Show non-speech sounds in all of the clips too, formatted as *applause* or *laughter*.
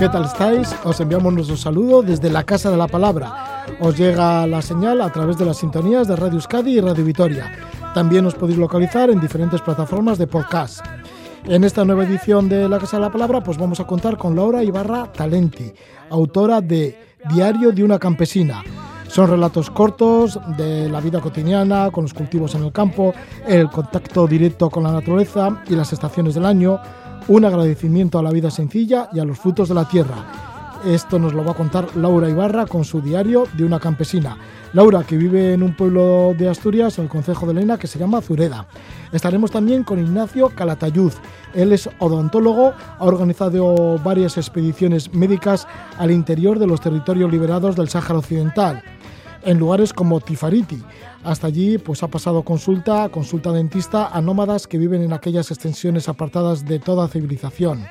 ¿Qué tal estáis? Os enviamos nuestro saludo desde la Casa de la Palabra. Os llega la señal a través de las sintonías de Radio Euskadi y Radio Vitoria. También os podéis localizar en diferentes plataformas de podcast. En esta nueva edición de La Casa de la Palabra, pues vamos a contar con Laura Ibarra Talenti, autora de Diario de una campesina. Son relatos cortos de la vida cotidiana, con los cultivos en el campo, el contacto directo con la naturaleza y las estaciones del año, un agradecimiento a la vida sencilla y a los frutos de la tierra. Esto nos lo va a contar Laura Ibarra con su diario de una campesina. Laura, que vive en un pueblo de Asturias, en el concejo de Lena, que se llama Zureda. Estaremos también con Ignacio Calatayud. Él es odontólogo, ha organizado varias expediciones médicas al interior de los territorios liberados del Sáhara Occidental, en lugares como Tifariti. Hasta allí pues ha pasado consulta, consulta dentista a nómadas que viven en aquellas extensiones apartadas de toda civilización.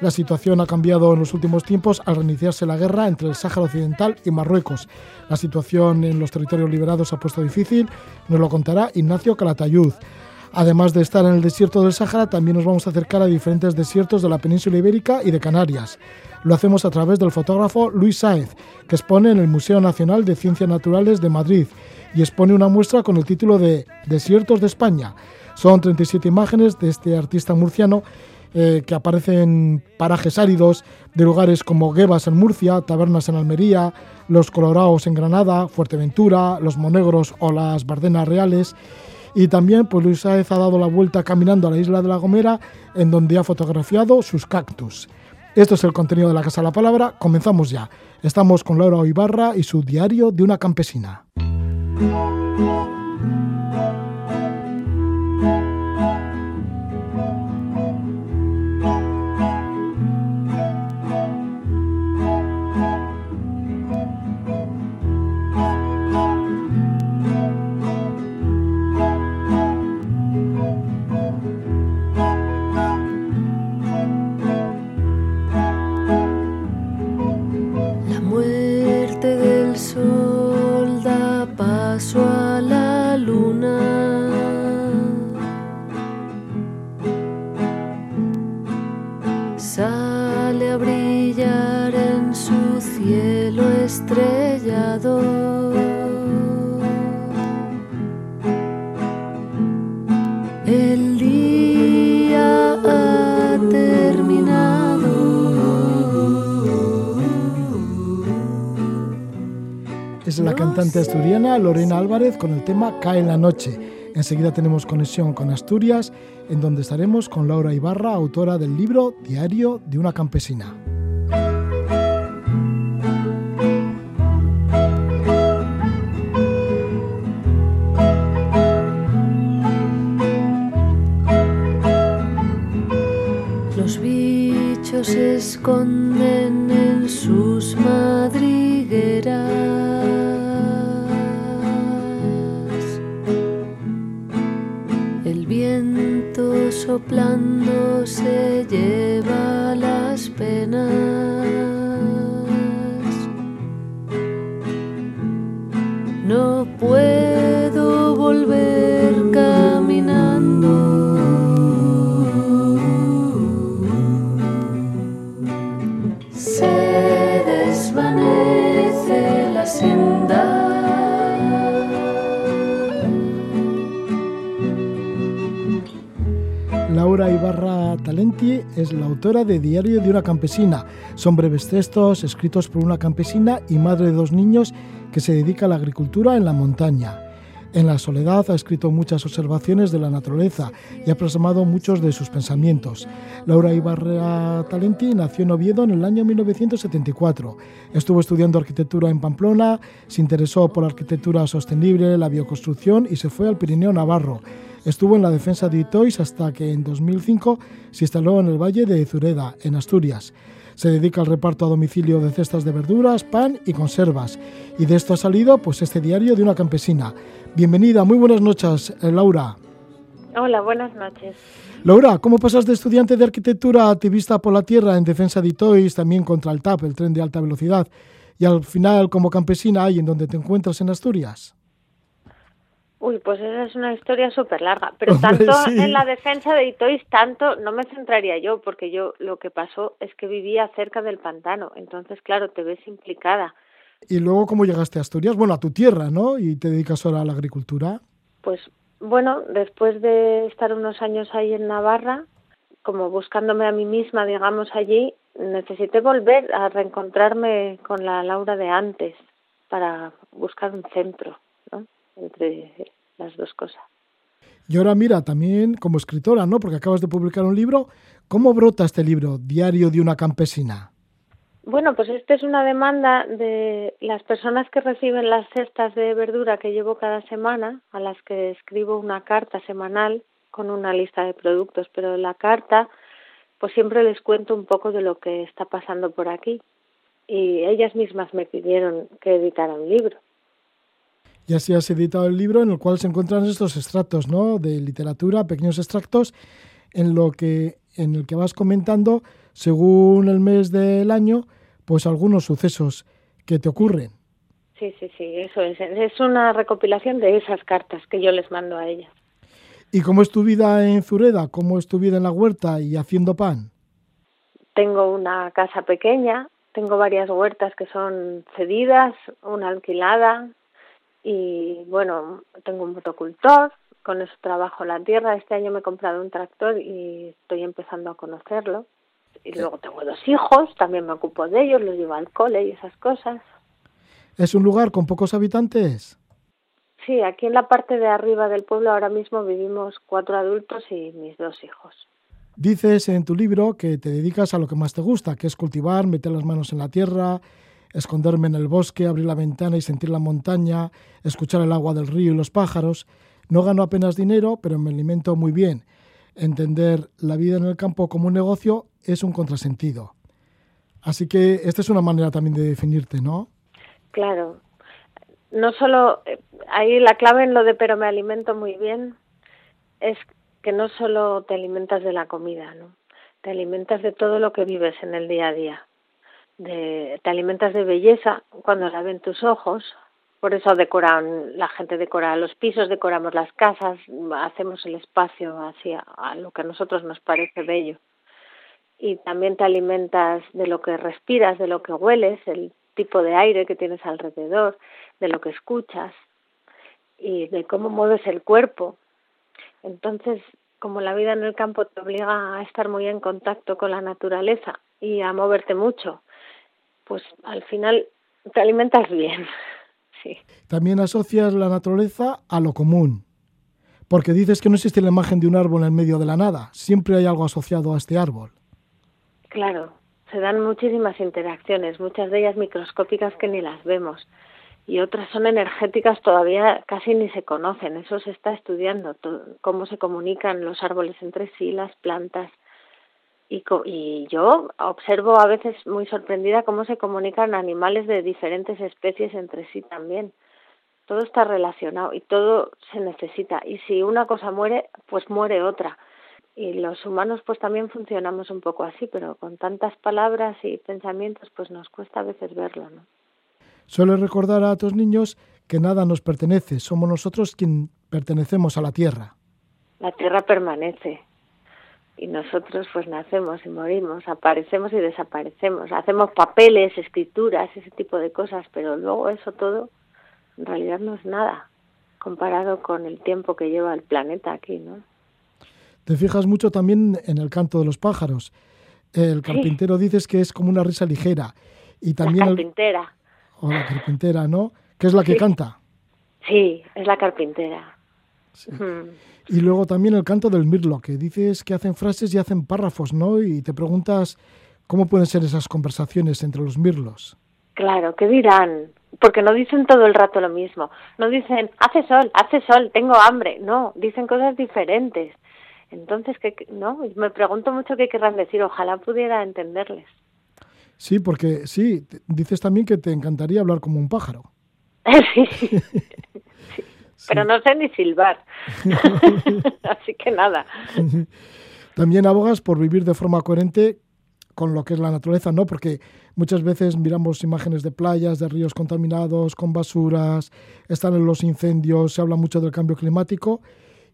La situación ha cambiado en los últimos tiempos al reiniciarse la guerra entre el Sáhara Occidental y Marruecos. La situación en los territorios liberados ha puesto difícil, nos lo contará Ignacio Calatayud. Además de estar en el desierto del Sáhara, también nos vamos a acercar a diferentes desiertos de la península ibérica y de Canarias. Lo hacemos a través del fotógrafo Luis Sáez, que expone en el Museo Nacional de Ciencias Naturales de Madrid y expone una muestra con el título de Desiertos de España. Son 37 imágenes de este artista murciano eh, que aparecen en parajes áridos de lugares como Guevas en Murcia, Tabernas en Almería, Los Colorados en Granada, Fuerteventura, Los Monegros o las Bardenas Reales. Y también pues Luis Sáez ha dado la vuelta caminando a la isla de La Gomera, en donde ha fotografiado sus cactus. Esto es el contenido de la Casa de la Palabra. Comenzamos ya. Estamos con Laura Ibarra y su diario de una campesina. thank you cantante asturiana Lorena Álvarez con el tema Cae la noche. Enseguida tenemos conexión con Asturias, en donde estaremos con Laura Ibarra, autora del libro Diario de una campesina. Los bichos se esconden de Diario de una campesina. Son breves textos escritos por una campesina y madre de dos niños que se dedica a la agricultura en la montaña. En la soledad ha escrito muchas observaciones de la naturaleza y ha plasmado muchos de sus pensamientos. Laura Ibarra Talenti nació en Oviedo en el año 1974. Estuvo estudiando arquitectura en Pamplona, se interesó por la arquitectura sostenible, la bioconstrucción y se fue al Pirineo Navarro. Estuvo en la defensa de Itois hasta que en 2005 se instaló en el Valle de Zureda, en Asturias. Se dedica al reparto a domicilio de cestas de verduras, pan y conservas. Y de esto ha salido pues este diario de una campesina. Bienvenida, muy buenas noches, eh, Laura. Hola, buenas noches. Laura, ¿cómo pasas de estudiante de arquitectura a activista por la tierra en defensa de Itois, también contra el TAP, el tren de alta velocidad, y al final como campesina ahí en donde te encuentras en Asturias? Uy, pues esa es una historia súper larga, pero Hombre, tanto sí. en la defensa de Itois, tanto no me centraría yo, porque yo lo que pasó es que vivía cerca del pantano, entonces claro, te ves implicada. Y luego, ¿cómo llegaste a Asturias? Bueno, a tu tierra, ¿no? Y te dedicas ahora a la agricultura. Pues bueno, después de estar unos años ahí en Navarra, como buscándome a mí misma, digamos, allí, necesité volver a reencontrarme con la Laura de antes para buscar un centro, ¿no? Entre las dos cosas. Y ahora mira, también como escritora, ¿no? Porque acabas de publicar un libro. ¿Cómo brota este libro, Diario de una campesina? Bueno, pues esta es una demanda de las personas que reciben las cestas de verdura que llevo cada semana, a las que escribo una carta semanal con una lista de productos, pero la carta pues siempre les cuento un poco de lo que está pasando por aquí. Y ellas mismas me pidieron que editara un libro. Y así has editado el libro en el cual se encuentran estos extractos, ¿no? De literatura, pequeños extractos, en lo que en el que vas comentando, según el mes del año, pues algunos sucesos que te ocurren. Sí, sí, sí, eso es. Es una recopilación de esas cartas que yo les mando a ellas. ¿Y cómo es tu vida en Zureda? ¿Cómo es tu vida en la huerta y haciendo pan? Tengo una casa pequeña, tengo varias huertas que son cedidas, una alquilada y bueno, tengo un motocultor, con eso trabajo la tierra. Este año me he comprado un tractor y estoy empezando a conocerlo. Y luego tengo dos hijos, también me ocupo de ellos, los llevo al cole y esas cosas. ¿Es un lugar con pocos habitantes? Sí, aquí en la parte de arriba del pueblo ahora mismo vivimos cuatro adultos y mis dos hijos. Dices en tu libro que te dedicas a lo que más te gusta, que es cultivar, meter las manos en la tierra, esconderme en el bosque, abrir la ventana y sentir la montaña, escuchar el agua del río y los pájaros. No gano apenas dinero, pero me alimento muy bien. Entender la vida en el campo como un negocio es un contrasentido. Así que esta es una manera también de definirte, ¿no? Claro. No solo, eh, ahí la clave en lo de pero me alimento muy bien es que no solo te alimentas de la comida, ¿no? Te alimentas de todo lo que vives en el día a día. De, te alimentas de belleza cuando la ven tus ojos, por eso decoran, la gente decora los pisos, decoramos las casas, hacemos el espacio hacia lo que a nosotros nos parece bello. Y también te alimentas de lo que respiras, de lo que hueles, el tipo de aire que tienes alrededor, de lo que escuchas y de cómo mueves el cuerpo. Entonces, como la vida en el campo te obliga a estar muy en contacto con la naturaleza y a moverte mucho, pues al final te alimentas bien. *laughs* Sí. También asocias la naturaleza a lo común, porque dices que no existe la imagen de un árbol en medio de la nada, siempre hay algo asociado a este árbol. Claro, se dan muchísimas interacciones, muchas de ellas microscópicas que ni las vemos y otras son energéticas todavía casi ni se conocen, eso se está estudiando, cómo se comunican los árboles entre sí, las plantas. Y, yo observo a veces muy sorprendida cómo se comunican animales de diferentes especies entre sí también. Todo está relacionado y todo se necesita. Y si una cosa muere, pues muere otra. Y los humanos pues también funcionamos un poco así, pero con tantas palabras y pensamientos pues nos cuesta a veces verlo, ¿no? Suele recordar a tus niños que nada nos pertenece, somos nosotros quien pertenecemos a la tierra. La tierra permanece y nosotros pues nacemos y morimos, aparecemos y desaparecemos, hacemos papeles, escrituras, ese tipo de cosas, pero luego eso todo en realidad no es nada comparado con el tiempo que lleva el planeta aquí, ¿no? Te fijas mucho también en el canto de los pájaros. El carpintero sí. dices que es como una risa ligera y también la carpintera. El... O la carpintera, ¿no? Que es la que sí. canta. Sí, es la carpintera. Sí. Hmm. Y luego también el canto del mirlo, que dices que hacen frases y hacen párrafos, ¿no? Y te preguntas cómo pueden ser esas conversaciones entre los mirlos. Claro, ¿qué dirán? Porque no dicen todo el rato lo mismo. No dicen, hace sol, hace sol, tengo hambre. No, dicen cosas diferentes. Entonces, ¿qué, no? Me pregunto mucho qué querrán decir. Ojalá pudiera entenderles. Sí, porque sí, dices también que te encantaría hablar como un pájaro. *laughs* sí. *laughs* sí. Pero no sé ni silbar. *laughs* Así que nada. También abogas por vivir de forma coherente con lo que es la naturaleza, ¿no? Porque muchas veces miramos imágenes de playas, de ríos contaminados, con basuras, están en los incendios, se habla mucho del cambio climático.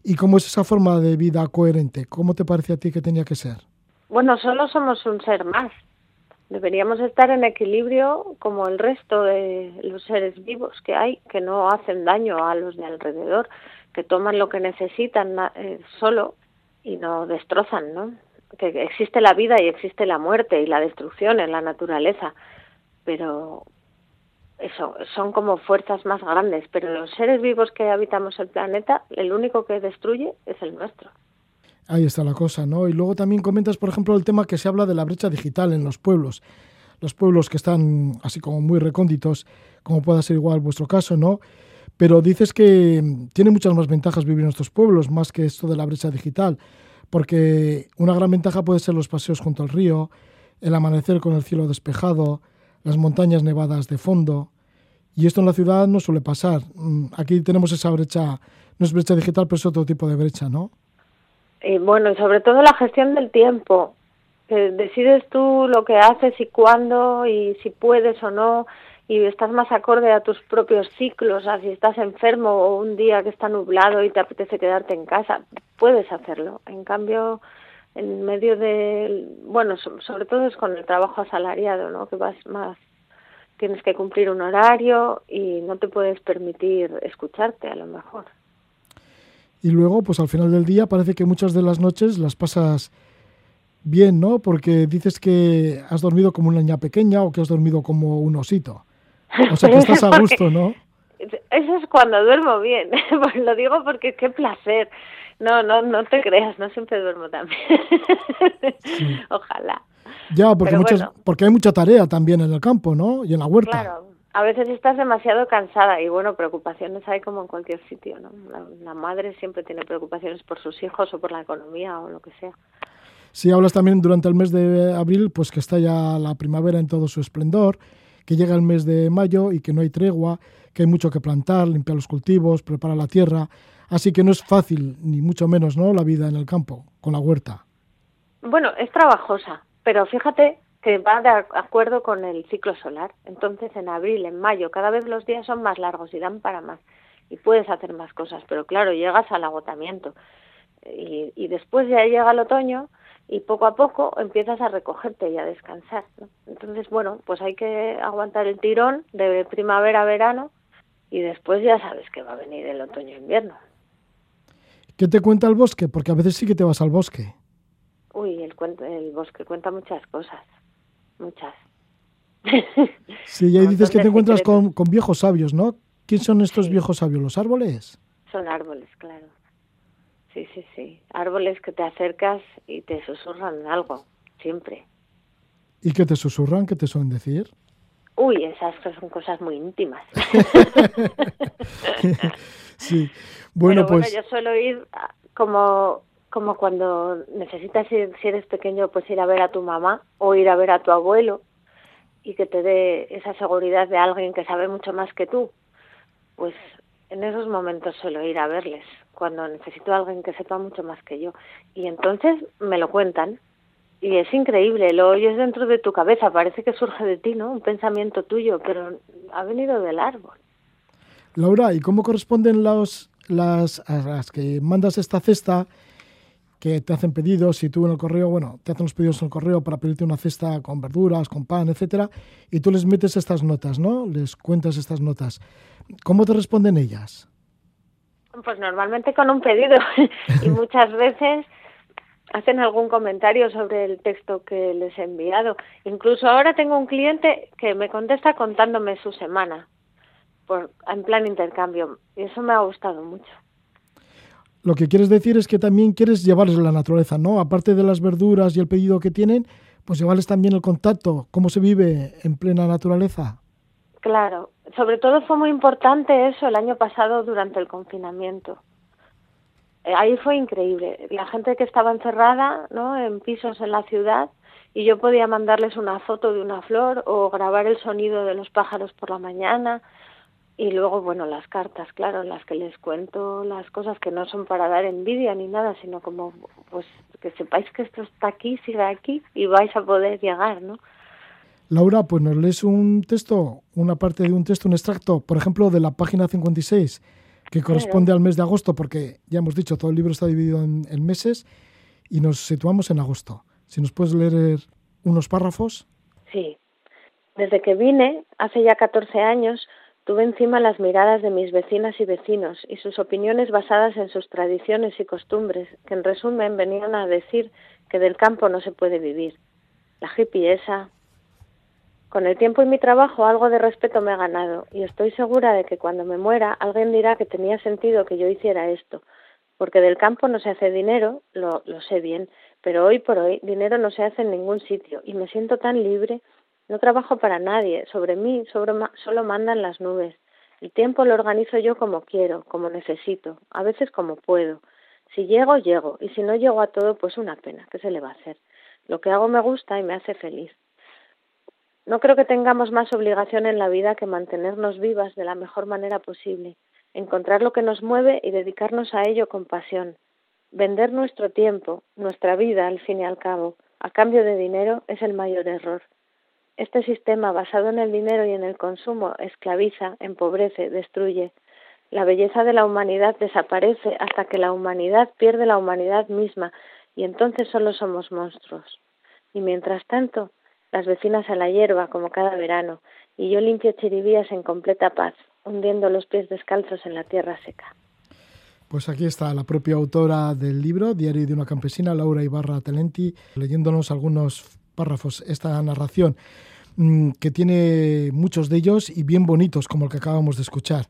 ¿Y cómo es esa forma de vida coherente? ¿Cómo te parece a ti que tenía que ser? Bueno, solo somos un ser más. Deberíamos estar en equilibrio como el resto de los seres vivos que hay, que no hacen daño a los de alrededor, que toman lo que necesitan eh, solo y no destrozan, ¿no? Que existe la vida y existe la muerte y la destrucción en la naturaleza, pero eso son como fuerzas más grandes, pero los seres vivos que habitamos el planeta, el único que destruye es el nuestro. Ahí está la cosa, ¿no? Y luego también comentas, por ejemplo, el tema que se habla de la brecha digital en los pueblos. Los pueblos que están así como muy recónditos, como pueda ser igual vuestro caso, ¿no? Pero dices que tiene muchas más ventajas vivir en estos pueblos, más que esto de la brecha digital, porque una gran ventaja puede ser los paseos junto al río, el amanecer con el cielo despejado, las montañas nevadas de fondo. Y esto en la ciudad no suele pasar. Mm, aquí tenemos esa brecha, no es brecha digital, pero es otro tipo de brecha, ¿no? Y bueno, y sobre todo la gestión del tiempo, que decides tú lo que haces y cuándo y si puedes o no y estás más acorde a tus propios ciclos, a si estás enfermo o un día que está nublado y te apetece quedarte en casa, puedes hacerlo. En cambio, en medio de, bueno, sobre todo es con el trabajo asalariado, ¿no? Que vas más, tienes que cumplir un horario y no te puedes permitir escucharte a lo mejor. Y luego, pues al final del día parece que muchas de las noches las pasas bien, ¿no? Porque dices que has dormido como una niña pequeña o que has dormido como un osito. O sea que estás a *laughs* gusto, ¿no? Eso es cuando duermo bien. *laughs* Pues lo digo porque qué placer. No, no, no te creas, no siempre duermo también. *laughs* Ojalá. Ya, porque, muchas, porque hay mucha tarea también en el campo, ¿no? Y en la huerta. Claro, a veces estás demasiado cansada y bueno, preocupaciones hay como en cualquier sitio, ¿no? La, madre siempre tiene preocupaciones por sus hijos o por la economía o lo que sea. Sí, hablas también durante el mes de abril, pues que está ya la primavera en todo su esplendor, que llega el mes de mayo y que no hay tregua, que hay mucho que plantar, limpiar los cultivos, preparar la tierra, así que no es fácil, ni mucho menos, ¿no?, la vida en el campo, con la huerta. Bueno, es trabajosa, pero fíjate que va de acuerdo con el ciclo solar. Entonces, en abril, en mayo, cada vez los días son más largos y dan para más. Y puedes hacer más cosas, pero claro, llegas al agotamiento. Y, y después ya llega el otoño y poco a poco empiezas a recogerte y a descansar. Entonces, bueno, pues hay que aguantar el tirón de primavera a verano y después ya sabes que va a venir el otoño-invierno. ¿Qué te cuenta el bosque? Porque a veces sí que te vas al bosque. Uy, el, el bosque cuenta muchas cosas, muchas. *laughs* Sí, y ahí dices que te encuentras con, con, viejos sabios, ¿no? ¿Quién son estos viejos sabios? ¿Los árboles? Son árboles, claro. Sí, sí, sí. Árboles que te acercas y te susurran algo, siempre. ¿Y qué te susurran? ¿Qué te suelen decir? Uy, esas son cosas muy íntimas. *laughs* *laughs* sí. Bueno, pues. yo suelo ir como como cuando necesitas ir, si eres pequeño, pues ir a ver a tu mamá o ir a ver a tu abuelo y que te dé esa seguridad de alguien que sabe mucho más que tú. Pues en esos momentos suelo ir a verles, cuando necesito a alguien que sepa mucho más que yo. Y entonces me lo cuentan. Y es increíble, lo oyes dentro de tu cabeza, parece que surge de ti, ¿no? Un pensamiento tuyo, pero ha venido del árbol. Laura, ¿y cómo corresponden los, las, a las que mandas esta cesta que te hacen pedidos y tú en el correo, bueno, te hacen los pedidos en el correo para pedirte una cesta con verduras, con pan, etcétera, y tú les metes estas notas, ¿no? Les cuentas estas notas. ¿Cómo te responden ellas? Pues normalmente con un pedido *laughs* y muchas veces hacen algún comentario sobre el texto que les he enviado. Incluso ahora tengo un cliente que me contesta contándome su semana por, en plan intercambio y eso me ha gustado mucho lo que quieres decir es que también quieres llevarles la naturaleza, ¿no? Aparte de las verduras y el pedido que tienen, pues llevarles también el contacto, cómo se vive en plena naturaleza. Claro, sobre todo fue muy importante eso el año pasado durante el confinamiento. Eh, ahí fue increíble. La gente que estaba encerrada, ¿no? En pisos en la ciudad y yo podía mandarles una foto de una flor o grabar el sonido de los pájaros por la mañana Y luego, bueno, las cartas, claro, las que les cuento las cosas que no son para dar envidia ni nada, sino como, pues, que sepáis que esto está aquí, sigue aquí y vais a poder llegar, ¿no? Laura, pues nos lees un texto, una parte de un texto, un extracto, por ejemplo, de la página 56, que corresponde al mes de agosto, porque ya hemos dicho, todo el libro está dividido en, en meses y nos situamos en agosto. Si nos puedes leer unos párrafos. Sí. Desde que vine, hace ya 14 años, tuve encima las miradas de mis vecinas y vecinos y sus opiniones basadas en sus tradiciones y costumbres, que en resumen venían a decir que del campo no se puede vivir. La hippie esa. Con el tiempo y mi trabajo algo de respeto me ha ganado y estoy segura de que cuando me muera alguien dirá que tenía sentido que yo hiciera esto, porque del campo no se hace dinero, lo, lo sé bien, pero hoy por hoy dinero no se hace en ningún sitio y me siento tan libre. No trabajo para nadie, sobre mí sobre, solo mandan las nubes. El tiempo lo organizo yo como quiero, como necesito, a veces como puedo. Si llego, llego, y si no llego a todo, pues una pena, ¿qué se le va a hacer? Lo que hago me gusta y me hace feliz. No creo que tengamos más obligación en la vida que mantenernos vivas de la mejor manera posible, encontrar lo que nos mueve y dedicarnos a ello con pasión. Vender nuestro tiempo, nuestra vida, al fin y al cabo, a cambio de dinero es el mayor error. Este sistema basado en el dinero y en el consumo esclaviza, empobrece, destruye. La belleza de la humanidad desaparece hasta que la humanidad pierde la humanidad misma y entonces solo somos monstruos. Y mientras tanto, las vecinas a la hierba como cada verano, y yo limpio chiribías en completa paz, hundiendo los pies descalzos en la tierra seca. Pues aquí está la propia autora del libro, Diario de una campesina, Laura Ibarra Talenti, leyéndonos algunos párrafos, esta narración, mm, que tiene muchos de ellos y bien bonitos, como el que acabamos de escuchar.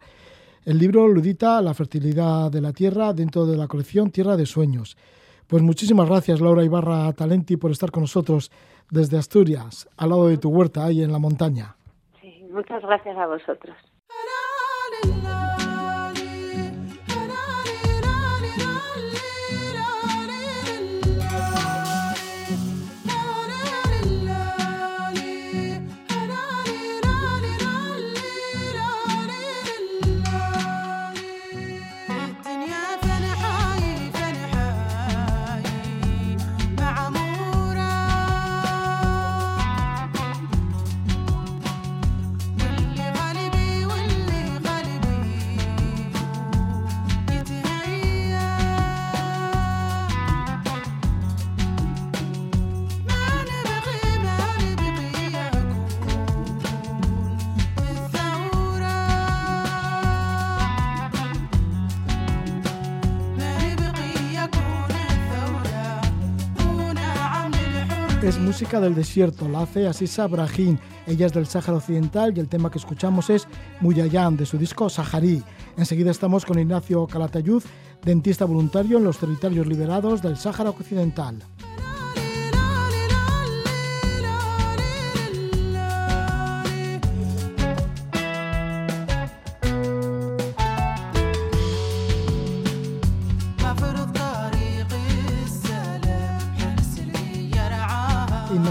El libro ludita la fertilidad de la tierra dentro de la colección Tierra de Sueños. Pues muchísimas gracias, Laura Ibarra Talenti, por estar con nosotros desde Asturias, al lado de tu huerta, ahí en la montaña. Sí, muchas gracias a vosotros. Es música del desierto, la hace Asisa Brahim. Ella es del Sáhara Occidental y el tema que escuchamos es Muyayán, de su disco Saharí. Enseguida estamos con Ignacio Calatayud, dentista voluntario en los territorios liberados del Sáhara Occidental.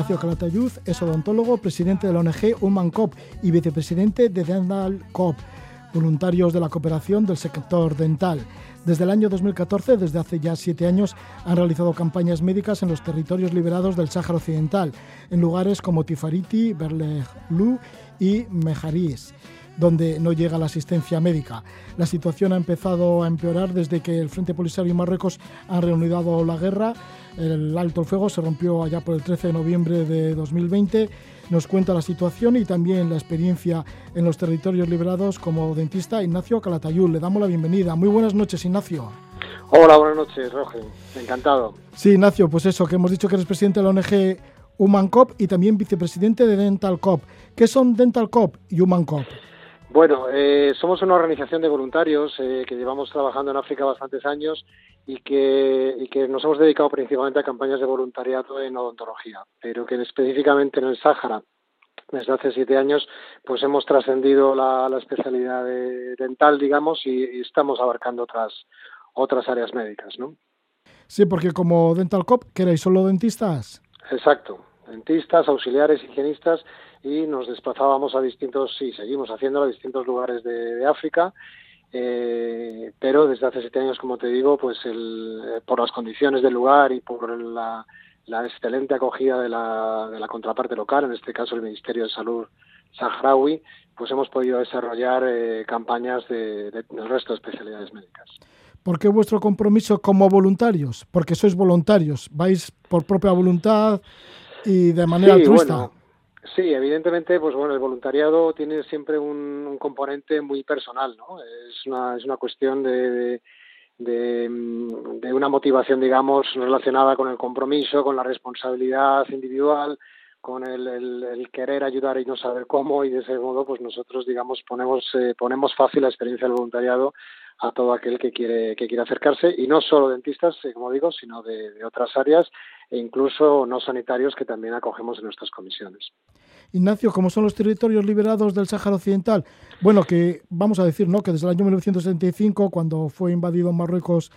Ignacio Calatayud es odontólogo, presidente de la ONG Human Cop y vicepresidente de Dental Cop, voluntarios de la cooperación del sector dental. Desde el año 2014, desde hace ya siete años, han realizado campañas médicas en los territorios liberados del Sáhara Occidental, en lugares como Tifariti, Berlejlú y Mejarís donde no llega la asistencia médica. La situación ha empezado a empeorar desde que el Frente Polisario y Marruecos han reanudado la guerra. El alto el fuego se rompió allá por el 13 de noviembre de 2020. Nos cuenta la situación y también la experiencia en los territorios liberados como dentista Ignacio Calatayud. Le damos la bienvenida. Muy buenas noches, Ignacio. Hola, buenas noches, Roger. Encantado. Sí, Ignacio, pues eso, que hemos dicho que eres presidente de la ONG Human Cop y también vicepresidente de Dental Cop. ¿Qué son Dental Cop y Human Cop? Bueno, eh, somos una organización de voluntarios eh, que llevamos trabajando en África bastantes años y que, y que nos hemos dedicado principalmente a campañas de voluntariado en odontología, pero que específicamente en el Sáhara, desde hace siete años, pues hemos trascendido la, la especialidad de dental, digamos, y, y, estamos abarcando otras, otras áreas médicas, ¿no? Sí, porque como Dental Cop, que erais solo dentistas. Exacto, dentistas, auxiliares, higienistas y nos desplazábamos a distintos, sí, seguimos haciéndolo a distintos lugares de, África, eh, pero desde hace siete años, como te digo, pues el, por las condiciones del lugar y por la, excelente acogida de la, de la contraparte local, en este caso el Ministerio de Salud saharaui, pues hemos podido desarrollar eh, campañas de, del resto de especialidades médicas. ¿Por qué vuestro compromiso como voluntarios? Porque sois voluntarios, vais por propia voluntad y de manera altruista. Sí, evidentemente, pues bueno, el voluntariado tiene siempre un, componente muy personal, ¿no? Es una, es una cuestión de, de, de, una motivación, digamos, relacionada con el compromiso, con la responsabilidad individual, con el, el, querer ayudar y no saber cómo, y de ese modo, pues nosotros, digamos, ponemos, eh, ponemos fácil la experiencia del voluntariado a todo aquel que quiere, que quiere acercarse, y no solo dentistas, eh, como digo, sino de, otras áreas e incluso no sanitarios que también acogemos en nuestras comisiones. Ignacio, ¿cómo son los territorios liberados del Sáhara Occidental? Bueno, que vamos a decir, ¿no? Que desde el año 1975, cuando fue invadido Marruecos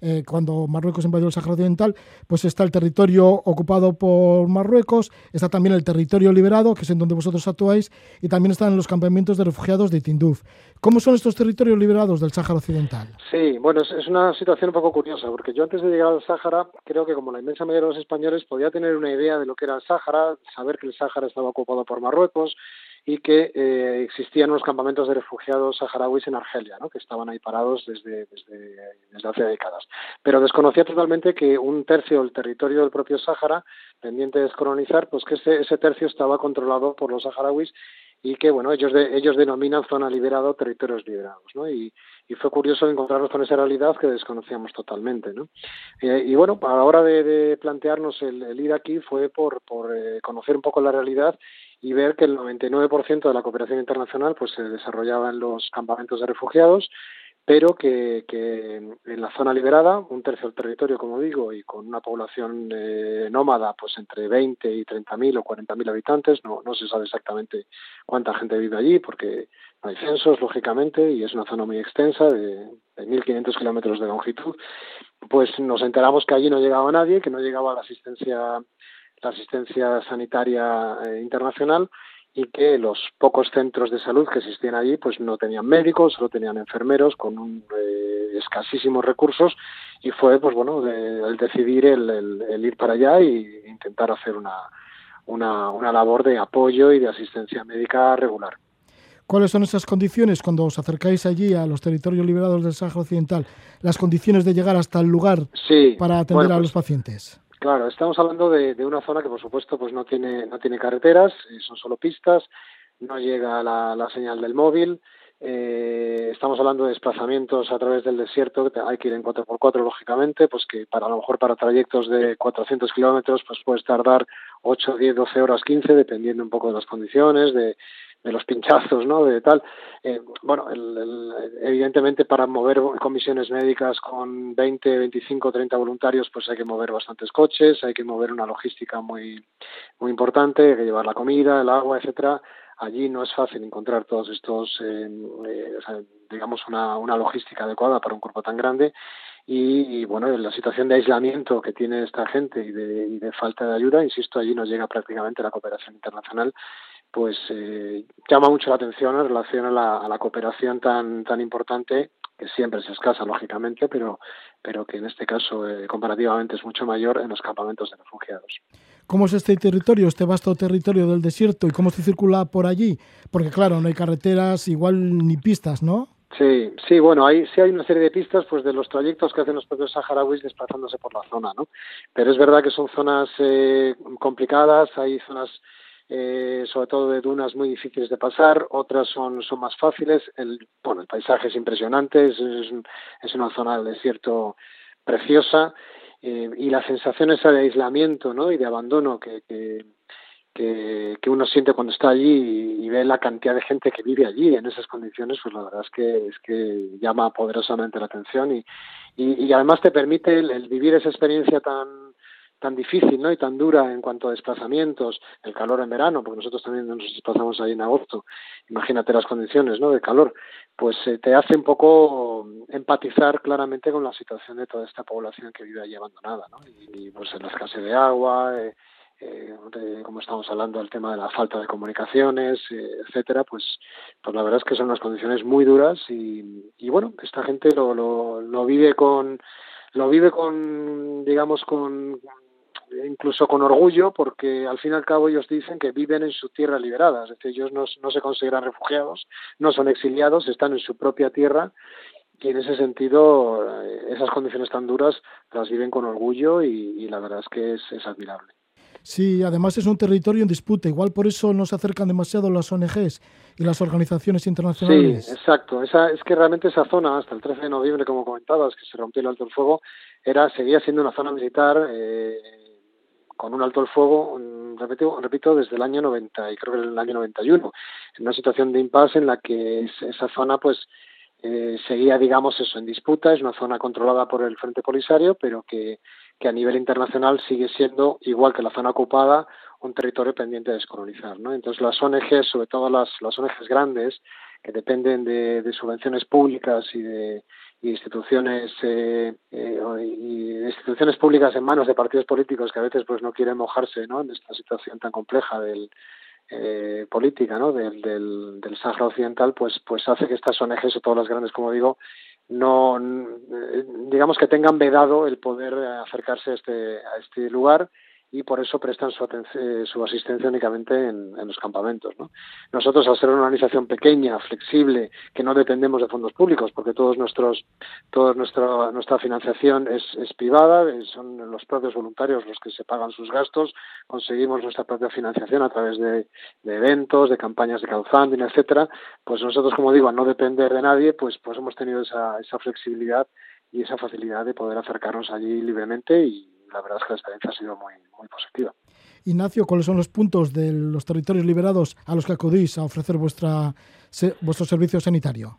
eh, cuando Marruecos invadió el Sáhara Occidental, pues está el territorio ocupado por Marruecos, está también el territorio liberado, que es en donde vosotros actuáis, y también están los campamentos de refugiados de Tinduf. ¿Cómo son estos territorios liberados del Sáhara Occidental? Sí, bueno, es, una situación un poco curiosa, porque yo antes de llegar al Sáhara, creo que como la inmensa mayoría de los españoles, podía tener una idea de lo que era el Sáhara, saber que el Sáhara estaba ocupado por Marruecos, y que eh, existían unos campamentos de refugiados saharauis en Argelia, ¿no? que estaban ahí parados desde, desde, desde, hace décadas. Pero desconocía totalmente que un tercio del territorio del propio Sáhara, pendiente de descolonizar, pues que ese, ese tercio estaba controlado por los saharauis y que bueno ellos de, ellos denominan zona liberada o territorios liberados ¿no? y, y, fue curioso encontrarnos con esa realidad que desconocíamos totalmente ¿no? Eh, y bueno a la hora de, de plantearnos el, ir aquí fue por, por eh, conocer un poco la realidad y ver que el 99% de la cooperación internacional pues se desarrollaba en los campamentos de refugiados pero que, en la zona liberada, un tercio del territorio, como digo, y con una población eh, nómada, pues entre 20 y 30.000 o 40.000 habitantes, no, se sabe exactamente cuánta gente vive allí, porque no hay censos, lógicamente, y es una zona muy extensa, de, de 1.500 kilómetros de longitud, pues nos enteramos que allí no llegaba nadie, que no llegaba la asistencia la asistencia sanitaria eh, internacional y que los pocos centros de salud que existían allí pues no tenían médicos, solo tenían enfermeros con un, eh, escasísimos recursos y fue pues bueno el decidir el, el, ir para allá e intentar hacer una, una, una labor de apoyo y de asistencia médica regular. ¿Cuáles son esas condiciones cuando os acercáis allí a los territorios liberados del Sáhara Occidental? Las condiciones de llegar hasta el lugar para atender a pues los pacientes. Claro, estamos hablando de, una zona que por supuesto pues no tiene no tiene carreteras, eh, son solo pistas, no llega la, la señal del móvil, eh, estamos hablando de desplazamientos a través del desierto, hay que ir en 4x4 lógicamente, pues que para a lo mejor para trayectos de 400 kilómetros pues puedes tardar 8, 10, 12 horas, 15, dependiendo un poco de las condiciones, de, de los pinchazos, ¿no? De tal. Eh, bueno, el, evidentemente para mover comisiones médicas con 20, 25, 30 voluntarios, pues hay que mover bastantes coches, hay que mover una logística muy, muy importante, hay que llevar la comida, el agua, etcétera. Allí no es fácil encontrar todos estos, eh, eh, digamos, una, una logística adecuada para un cuerpo tan grande. Y, bueno, la situación de aislamiento que tiene esta gente y de, y de falta de ayuda, insisto, allí no llega prácticamente la cooperación internacional pues eh, llama mucho la atención en relación a la, a la, cooperación tan tan importante que siempre es escasa lógicamente pero pero que en este caso eh, comparativamente es mucho mayor en los campamentos de refugiados ¿Cómo es este territorio, este vasto territorio del desierto y cómo se circula por allí? Porque claro, no hay carreteras, igual ni pistas, ¿no? Sí, sí, bueno, ahí sí hay una serie de pistas pues de los trayectos que hacen los propios saharauis desplazándose por la zona, ¿no? Pero es verdad que son zonas eh, complicadas, hay zonas eh, sobre todo de dunas muy difíciles de pasar, otras son, son más fáciles. El, bueno, el paisaje es impresionante, es, es, es una zona del desierto preciosa eh, y la sensación esa de aislamiento ¿no? y de abandono que, que, que, uno siente cuando está allí y, ve la cantidad de gente que vive allí en esas condiciones, pues la verdad es que, es que llama poderosamente la atención y, y, y además te permite el vivir esa experiencia tan tan difícil ¿no? y tan dura en cuanto a desplazamientos, el calor en verano, porque nosotros también nos desplazamos ahí en agosto, imagínate las condiciones ¿no? de calor, pues eh, te hace un poco empatizar claramente con la situación de toda esta población que vive allí abandonada, ¿no? y, pues la escasez de agua, eh, eh, como estamos hablando del tema de la falta de comunicaciones, eh, etcétera, pues, pues la verdad es que son unas condiciones muy duras y, y bueno, esta gente lo, lo, lo vive con, lo vive con, digamos, con incluso con orgullo, porque al fin y al cabo ellos dicen que viven en su tierra liberada, es decir, ellos no, no se consideran refugiados, no son exiliados, están en su propia tierra y en ese sentido eh, esas condiciones tan duras las viven con orgullo y, y la verdad es que es, es admirable. Sí, además es un territorio en disputa, igual por eso no se acercan demasiado las ONGs y las organizaciones internacionales. Sí, exacto. Esa, es que realmente esa zona, hasta el 13 de noviembre, como comentabas, que se rompió el alto el fuego, era, seguía siendo una zona militar eh, con un alto el fuego, repito, repito, desde el año 90 y creo que el año 91, en una situación de impasse en la que esa zona pues eh, seguía, digamos, eso en disputa, es una zona controlada por el Frente Polisario, pero que que a nivel internacional sigue siendo, igual que la zona ocupada, un territorio pendiente de descolonizar. ¿no? Entonces las ONGs, sobre todo las, las ONGs grandes, que dependen de, de subvenciones públicas y de instituciones eh, eh, instituciones públicas en manos de partidos políticos que a veces pues no quieren mojarse ¿no? en esta situación tan compleja del, eh, política ¿no? del, del, del Sahara Occidental, pues, pues hace que estas ONGs, o todas las grandes, como digo, no digamos que tengan vedado el poder acercarse a este, a este lugar y por eso prestan su, eh, su asistencia únicamente en, en los campamentos. ¿no? Nosotros, al ser una organización pequeña, flexible, que no dependemos de fondos públicos, porque todos nuestros, toda nuestra, nuestra financiación es, es privada, son los propios voluntarios los que se pagan sus gastos, conseguimos nuestra propia financiación a través de, de eventos, de campañas de crowdfunding, etcétera, pues nosotros, como digo, al no depender de nadie, pues, pues hemos tenido esa, esa flexibilidad y esa facilidad de poder acercarnos allí libremente y la verdad es que la experiencia ha sido muy, muy positiva. Ignacio, ¿cuáles son los puntos de los territorios liberados a los que acudís a ofrecer vuestra, se, vuestro servicio sanitario?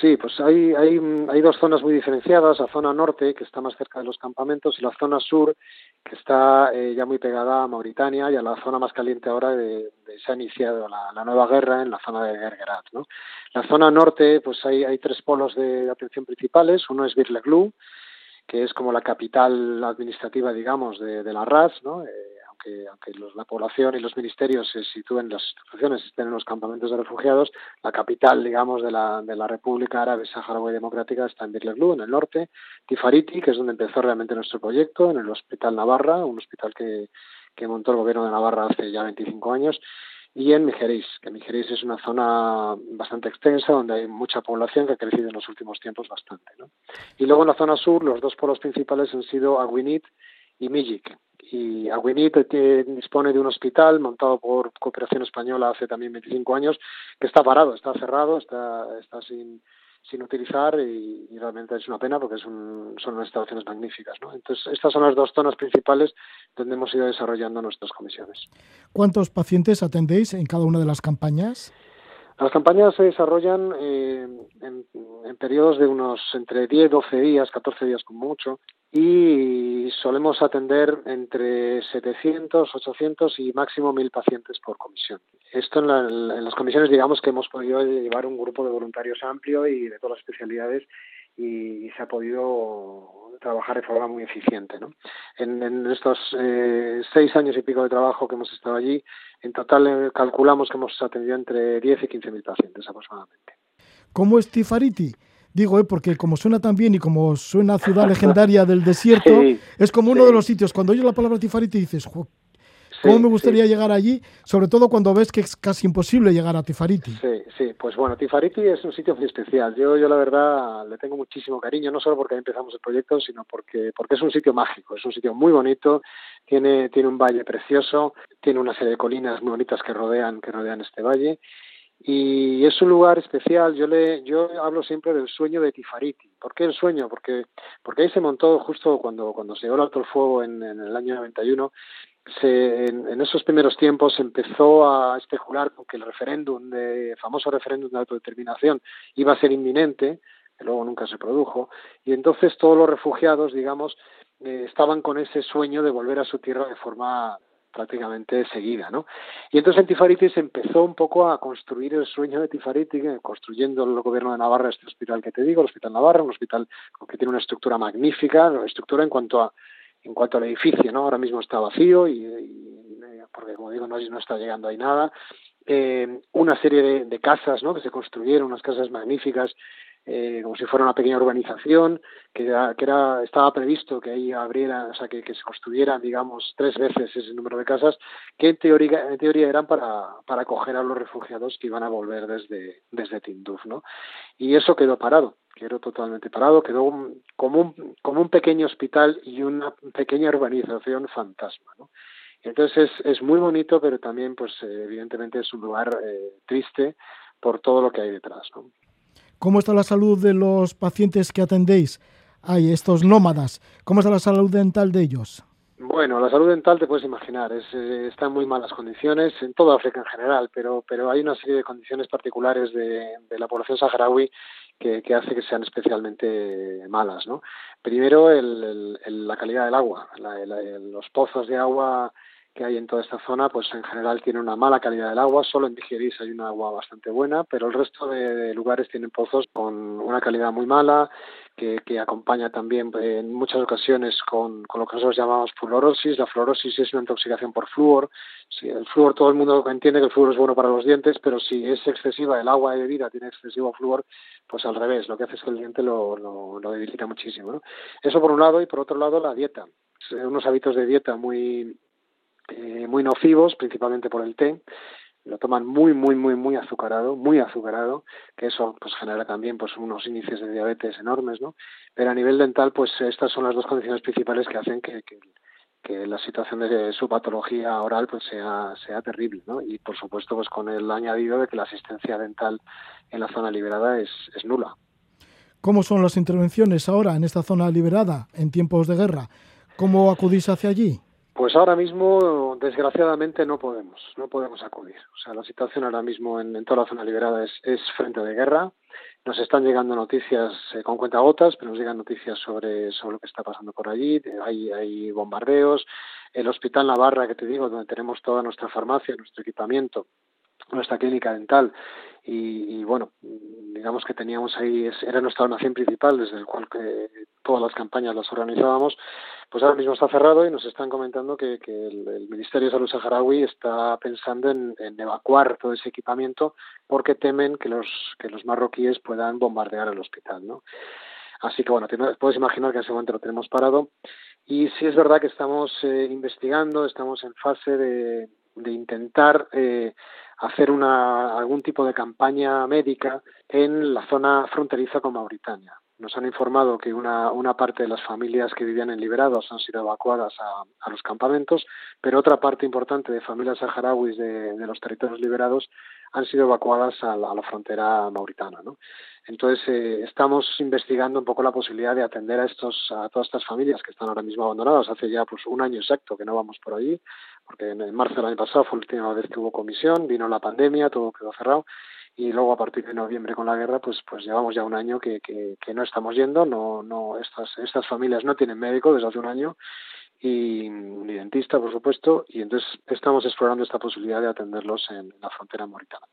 Sí, pues hay, hay, hay dos zonas muy diferenciadas, la zona norte, que está más cerca de los campamentos, y la zona sur, que está eh, ya muy pegada a Mauritania y a la zona más caliente ahora de, de se ha iniciado la, la, nueva guerra en la zona de Gergerat. ¿no? La zona norte, pues hay, hay tres polos de atención principales, uno es Birleglu, que es como la capital administrativa, digamos, de, de la RAS, ¿no? Eh, aunque, aunque la población y los ministerios se sitúen, las instituciones estén en los campamentos de refugiados, la capital, digamos, de la, de la República Árabe Saharaui Democrática está en Birleglu, en el norte, Tifariti, que es donde empezó realmente nuestro proyecto, en el Hospital Navarra, un hospital que, que montó el gobierno de Navarra hace ya 25 años, y en Mijerís, que Mijerís es una zona bastante extensa donde hay mucha población que ha crecido en los últimos tiempos bastante. ¿no? Y luego en la zona sur los dos polos principales han sido Aguinit y Mijik. Y Aguinit dispone de un hospital montado por Cooperación Española hace también 25 años que está parado, está cerrado, está, está sin, sin utilizar y, realmente es una pena porque son unas instalaciones magníficas. Entonces, estas son las dos zonas principales donde hemos ido desarrollando nuestras comisiones. ¿Cuántos pacientes atendéis en cada una de las campañas? Las campañas se desarrollan eh, en, periodos de unos entre 10, 12 días, 14 días como mucho, y solemos atender entre 700, 800 y máximo 1000 pacientes por comisión. Esto en, la, en las comisiones, digamos que hemos podido llevar un grupo de voluntarios amplio y de todas las especialidades y, se ha podido trabajar de forma muy eficiente. ¿no? En, en estos eh, seis años y pico de trabajo que hemos estado allí, en total eh, calculamos que hemos atendido entre 10 y 15 mil pacientes aproximadamente. ¿Cómo es Tifariti? Digo, eh, porque como suena tan bien y como suena ciudad legendaria del desierto, *laughs* sí, es como uno sí. de los sitios. Cuando oyes la palabra Tifariti dices, ¿cómo sí, me gustaría llegar allí? Sobre todo cuando ves que es casi imposible llegar a Tifariti. Sí, sí, pues bueno, Tifariti es un sitio muy especial. Yo, yo la verdad le tengo muchísimo cariño, no solo porque empezamos el proyecto, sino porque, porque es un sitio mágico, es un sitio muy bonito, tiene, tiene un valle precioso, tiene una serie de colinas muy bonitas que rodean, que rodean este valle y es un lugar especial. Yo le, yo hablo siempre del sueño de Tifariti. ¿Por qué el sueño? Porque, porque ahí se montó justo cuando, cuando se dio el alto el fuego en, en el año 91. Se, en, en, esos primeros tiempos se empezó a especular con que el referéndum, de, famoso referéndum de autodeterminación, iba a ser inminente, que luego nunca se produjo, y entonces todos los refugiados, digamos, eh, estaban con ese sueño de volver a su tierra de forma prácticamente seguida, ¿no? Y entonces en Tifariti se empezó un poco a construir el sueño de Tifariti, construyendo el gobierno de Navarra este hospital que te digo, el Hospital Navarra, un hospital que tiene una estructura magnífica, estructura en cuanto a en cuanto al edificio, ¿no? Ahora mismo está vacío y, y porque como digo, no, no está llegando ahí nada. Eh, una serie de, de, casas ¿no? que se construyeron, unas casas magníficas eh, como si fuera una pequeña urbanización, que, era, estaba previsto que ahí abriera, o sea, que, se construyeran, digamos, tres veces ese número de casas, que en teoría, en teoría eran para, para acoger a los refugiados que iban a volver desde, desde Tinduf, ¿no? Y eso quedó parado, quedó totalmente parado, quedó como, un, como un pequeño hospital y una pequeña urbanización fantasma, ¿no? Entonces es, muy bonito, pero también, pues, evidentemente es un lugar eh, triste por todo lo que hay detrás, ¿no? ¿Cómo está la salud de los pacientes que atendéis? Hay estos nómadas. ¿Cómo está la salud dental de ellos? Bueno, la salud dental te puedes imaginar, es, eh, está en muy malas condiciones en toda África en general, pero, pero hay una serie de condiciones particulares de, de la población saharaui que, que, hace que sean especialmente malas. ¿no? Primero, el, el, el, la calidad del agua. La, los pozos de agua que hay en toda esta zona, pues en general tiene una mala calidad del agua. Solo en Digeris hay un agua bastante buena, pero el resto de lugares tienen pozos con una calidad muy mala, que, acompaña también en muchas ocasiones con, con, lo que nosotros llamamos fluorosis. La fluorosis es una intoxicación por flúor. Si el flúor, todo el mundo entiende que el flúor es bueno para los dientes, pero si es excesiva, el agua de bebida tiene excesivo flúor, pues al revés, lo que hace es que el diente lo, lo, lo debilita muchísimo. Eso por un lado, y por otro lado la dieta. Unos hábitos de dieta muy, eh, muy nocivos, principalmente por el té. Lo toman muy, muy, muy, muy azucarado, muy azucarado, que eso pues genera también pues unos índices de diabetes enormes, ¿no? Pero a nivel dental, pues estas son las dos condiciones principales que hacen que, que, que la situación de su patología oral pues sea, sea terrible, ¿no? Y por supuesto pues con el añadido de que la asistencia dental en la zona liberada es, es nula. ¿Cómo son las intervenciones ahora en esta zona liberada en tiempos de guerra? ¿Cómo acudís hacia allí? Pues ahora mismo, desgraciadamente, no podemos, no podemos acudir. O sea, la situación ahora mismo en, toda la zona liberada es, es, frente de guerra. Nos están llegando noticias eh, con cuentagotas, pero nos llegan noticias sobre, sobre lo que está pasando por allí. Hay, hay bombardeos. El Hospital Navarra, que te digo, donde tenemos toda nuestra farmacia, nuestro equipamiento, nuestra clínica dental, y, bueno, digamos que teníamos ahí, era nuestro almacén principal desde el cual que todas las campañas las organizábamos, pues ahora mismo está cerrado y nos están comentando que, que el, Ministerio de Salud saharaui está pensando en, evacuar todo ese equipamiento porque temen que los, que los marroquíes puedan bombardear el hospital, ¿no? Así que bueno, puedes imaginar que en ese momento lo tenemos parado. Y sí es verdad que estamos eh, investigando, estamos en fase de, de intentar eh, hacer una, algún tipo de campaña médica en la zona fronteriza con Mauritania. Nos han informado que una, parte de las familias que vivían en Liberados han sido evacuadas a, los campamentos, pero otra parte importante de familias saharauis de, los territorios liberados han sido evacuadas a la, frontera mauritana. Entonces, eh, estamos investigando un poco la posibilidad de atender a, estos, a todas estas familias que están ahora mismo abandonadas. Hace ya pues, un año exacto que no vamos por allí, porque en marzo del año pasado fue la última vez que hubo comisión, vino la pandemia, todo quedó cerrado y luego a partir de noviembre con la guerra pues pues llevamos ya un año que, que, que no estamos yendo no no estas estas familias no tienen médico desde hace un año y ni dentista por supuesto y entonces estamos explorando esta posibilidad de atenderlos en, la frontera mauritana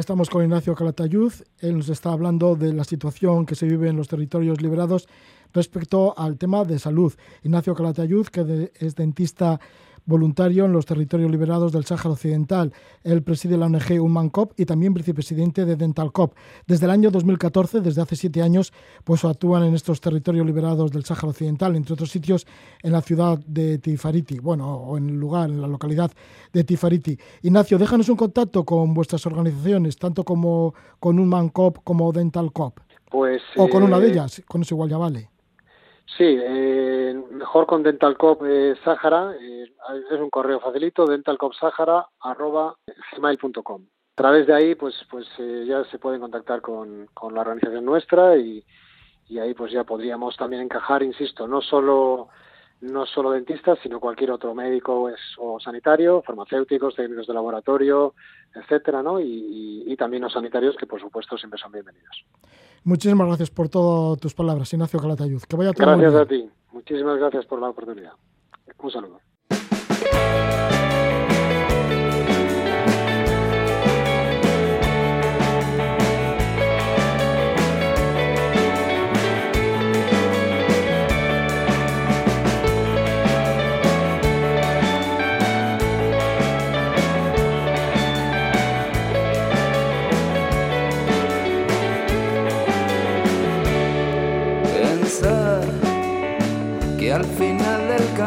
Estamos con Ignacio Calatayud, él nos está hablando de la situación que se vive en los territorios liberados respecto al tema de salud. Ignacio Calatayud, que es dentista voluntario en los territorios liberados del Sáhara Occidental. Él preside la ONG Human Cop y también vicepresidente de Dental Cop. Desde el año 2014, desde hace siete años, pues actúan en estos territorios liberados del Sáhara Occidental, entre otros sitios en la ciudad de Tifariti, bueno, o en el lugar, en la localidad de Tifariti. Ignacio, déjanos un contacto con vuestras organizaciones, tanto como con Human Cop como Dental Cop. Pues, o con eh... una de ellas, con eso igual ya vale. Sí, eh, mejor con Dentalcop eh, Sahara, eh, es un correo facilito, dentalcopsahara.gmail.com. A través de ahí, pues, pues eh, ya se pueden contactar con, con la organización nuestra y, y, ahí pues ya podríamos también encajar, insisto, no solo no solo dentistas, sino cualquier otro médico o sanitario, farmacéuticos, técnicos de laboratorio, etcétera, ¿no? Y, y, y también los sanitarios que por supuesto siempre son bienvenidos. Muchísimas gracias por todas tus palabras, Ignacio Calatayud. Que vaya todo Gracias a ti. Muchísimas gracias por la oportunidad. Un saludo.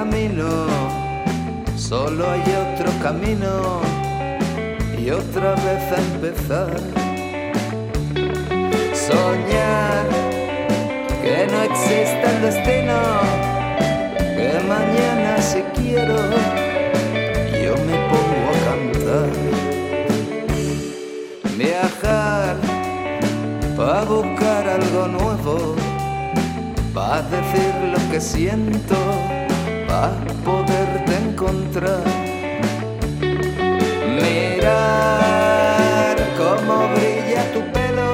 Camino solo hay otro camino y otra vez empezar. Soñar que no existe el destino, que mañana si quiero yo me pongo a cantar. Viajar para buscar algo nuevo, para decir lo que siento, para poderte encontrar. Mirar cómo brilla tu pelo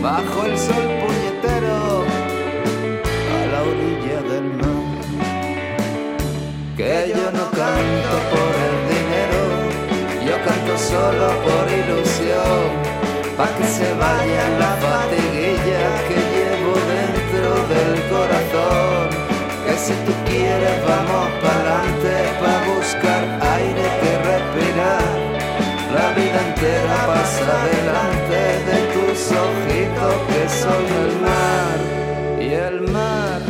bajo el sol puñetero a la orilla del mar. Que yo no canto por el dinero, yo canto solo por ilusión, pa' que se vayan las fatiguillas que si tú quieres vamos pa'lante pa' buscar aire que respirar. La vida entera pasa delante de tus ojitos que son el mar y el mar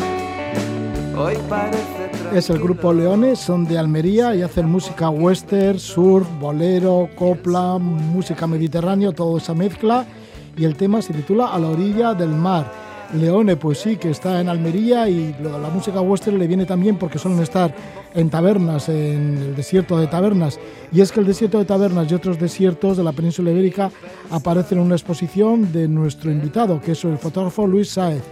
hoy parece Es el grupo Leones, son de Almería y hacen música western, surf, bolero, copla, música mediterránea, toda esa mezcla. Y el tema se titula A la orilla del mar. Leone, pues sí, que está en Almería y la música western le viene también porque suelen estar en tabernas, en el desierto de tabernas. Y es que el desierto de tabernas y otros desiertos de la península ibérica aparecen en una exposición de nuestro invitado, que es el fotógrafo Luis Sáez.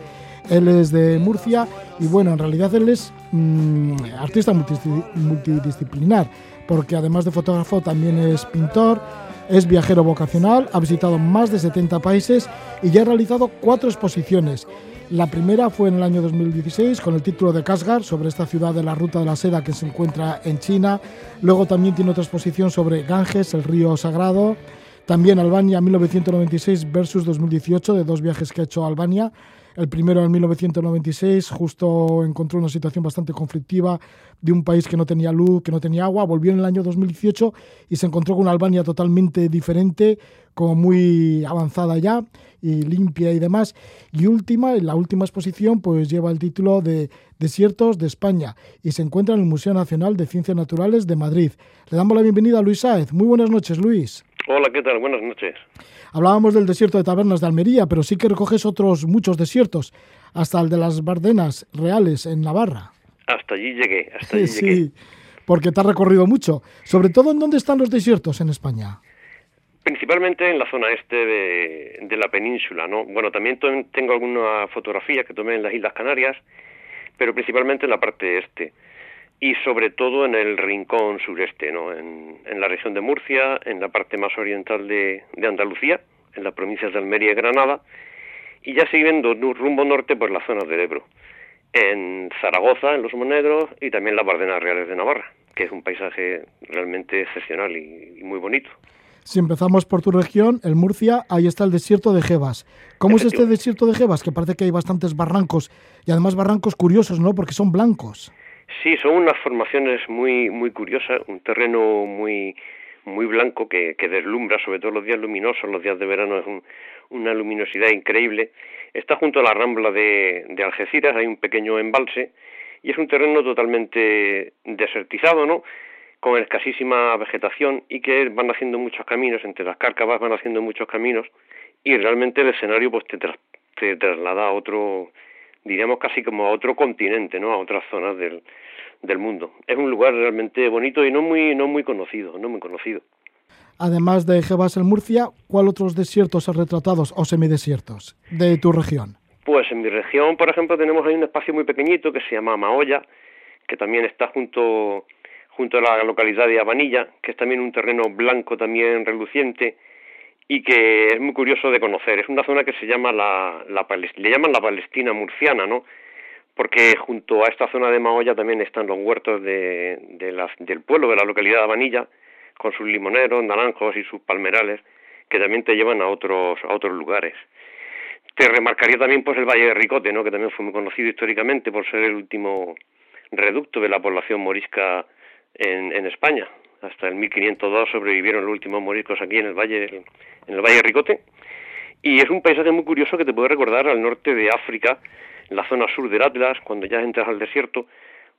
Él es de Murcia y bueno, en realidad él es mm, artista multidis- multidisciplinar, porque además de fotógrafo también es pintor, es viajero vocacional, ha visitado más de 70 países y ya ha realizado cuatro exposiciones. La primera fue en el año 2016 con el título de Kashgar sobre esta ciudad de la Ruta de la Seda que se encuentra en China. Luego también tiene otra exposición sobre Ganges, el río sagrado. También Albania 1996 versus 2018 de dos viajes que ha hecho a Albania. El primero en 1996 justo encontró una situación bastante conflictiva de un país que no tenía luz, que no tenía agua. Volvió en el año 2018 y se encontró con una Albania totalmente diferente, como muy avanzada ya y limpia y demás. Y última, la última exposición pues lleva el título de Desiertos de España y se encuentra en el Museo Nacional de Ciencias Naturales de Madrid. Le damos la bienvenida a Luis Sáez. Muy buenas noches, Luis. Hola, ¿qué tal? Buenas noches. Hablábamos del desierto de Tabernas de Almería, pero sí que recoges otros muchos desiertos, hasta el de las Bardenas Reales en Navarra. Hasta allí llegué, hasta *laughs* allí Sí, llegué. sí, porque te has recorrido mucho. Sobre todo, ¿en dónde están los desiertos en España? Principalmente en la zona este de, de la península, ¿no? Bueno, también tengo alguna fotografía que tomé en las Islas Canarias, pero principalmente en la parte este. Y sobre todo en el rincón sureste, ¿no? En, en la región de Murcia, en la parte más oriental de, de Andalucía, en las provincias de Almería y Granada, y ya siguiendo rumbo norte por la zona del Ebro. En Zaragoza, en los Monegros, y también las Bardenas Reales de Navarra, que es un paisaje realmente excepcional y- y muy bonito. Si empezamos por tu región, el Murcia, ahí está el desierto de Jebas. ¿Cómo es este desierto de Jebas? Que parece que hay bastantes barrancos y además barrancos curiosos, ¿no? Porque son blancos. Sí, son unas formaciones muy muy curiosas, un terreno muy muy blanco que, deslumbra, sobre todo los días luminosos, los días de verano es un- una luminosidad increíble. Está junto a la rambla de, de Algeciras, hay un pequeño embalse y es un terreno totalmente desertizado, ¿no? Con escasísima vegetación y que van haciendo muchos caminos, entre las cárcavas van haciendo muchos caminos y realmente el escenario pues te, te traslada a otro, diríamos casi como a otro continente, ¿no? A otras zonas del, del mundo. Es un lugar realmente bonito y no muy no muy conocido, no muy conocido. Además de Jebas en Murcia, ¿cuál otros desiertos retratados o semidesiertos de tu región? Pues en mi región, por ejemplo, tenemos ahí un espacio muy pequeñito que se llama Maoya, que también está junto junto a la localidad de Abanilla, que es también un terreno blanco también reluciente y que es muy curioso de conocer. Es una zona que se llama la, la le llaman la Palestina murciana, ¿no? Porque junto a esta zona de Maoya también están los huertos de, del pueblo, de la localidad de Abanilla, con sus limoneros, naranjos y sus palmerales, que también te llevan a otros, a otros lugares. Te remarcaría también pues el Valle de Ricote, ¿no? que también fue muy conocido históricamente por ser el último reducto de la población morisca en, en España. Hasta el 1502 sobrevivieron los últimos moriscos aquí en el Valle en el Valle Ricote. Y es un paisaje muy curioso que te puede recordar al norte de África, la zona sur del Atlas, cuando ya entras al desierto,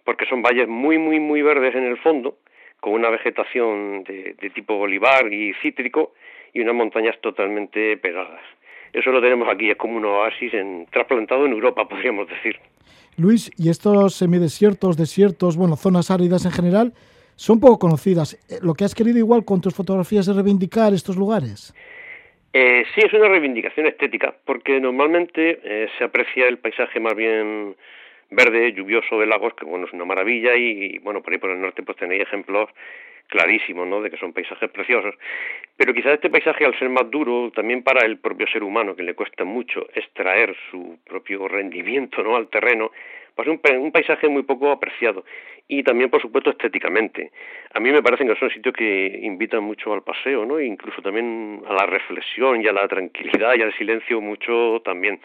porque son valles muy, muy, muy verdes en el fondo, con una vegetación de, de tipo olivar y cítrico y unas montañas totalmente pegadas. Eso lo tenemos aquí, es como un oasis en, trasplantado en Europa, *laughs* podríamos decir. Luis, ¿y estos semidesiertos, desiertos, bueno, zonas áridas en general, son poco conocidas? Eh, ¿Lo que has querido igual con tus fotografías es reivindicar estos lugares? Eh, sí, es una reivindicación estética, porque normalmente eh, se aprecia el paisaje más bien verde, lluvioso de lagos, que bueno, es una maravilla, y, bueno, por ahí por el norte pues tenéis ejemplos clarísimos, ¿no?, de que son paisajes preciosos. Pero quizás este paisaje, al ser más duro, también para el propio ser humano, que le cuesta mucho extraer su propio rendimiento, ¿no?, al terreno, pues un, un paisaje muy poco apreciado. Y también, por supuesto, estéticamente. A mí me parecen que son sitios que invitan mucho al paseo, ¿no?, incluso también a la reflexión y a la tranquilidad y al silencio mucho también.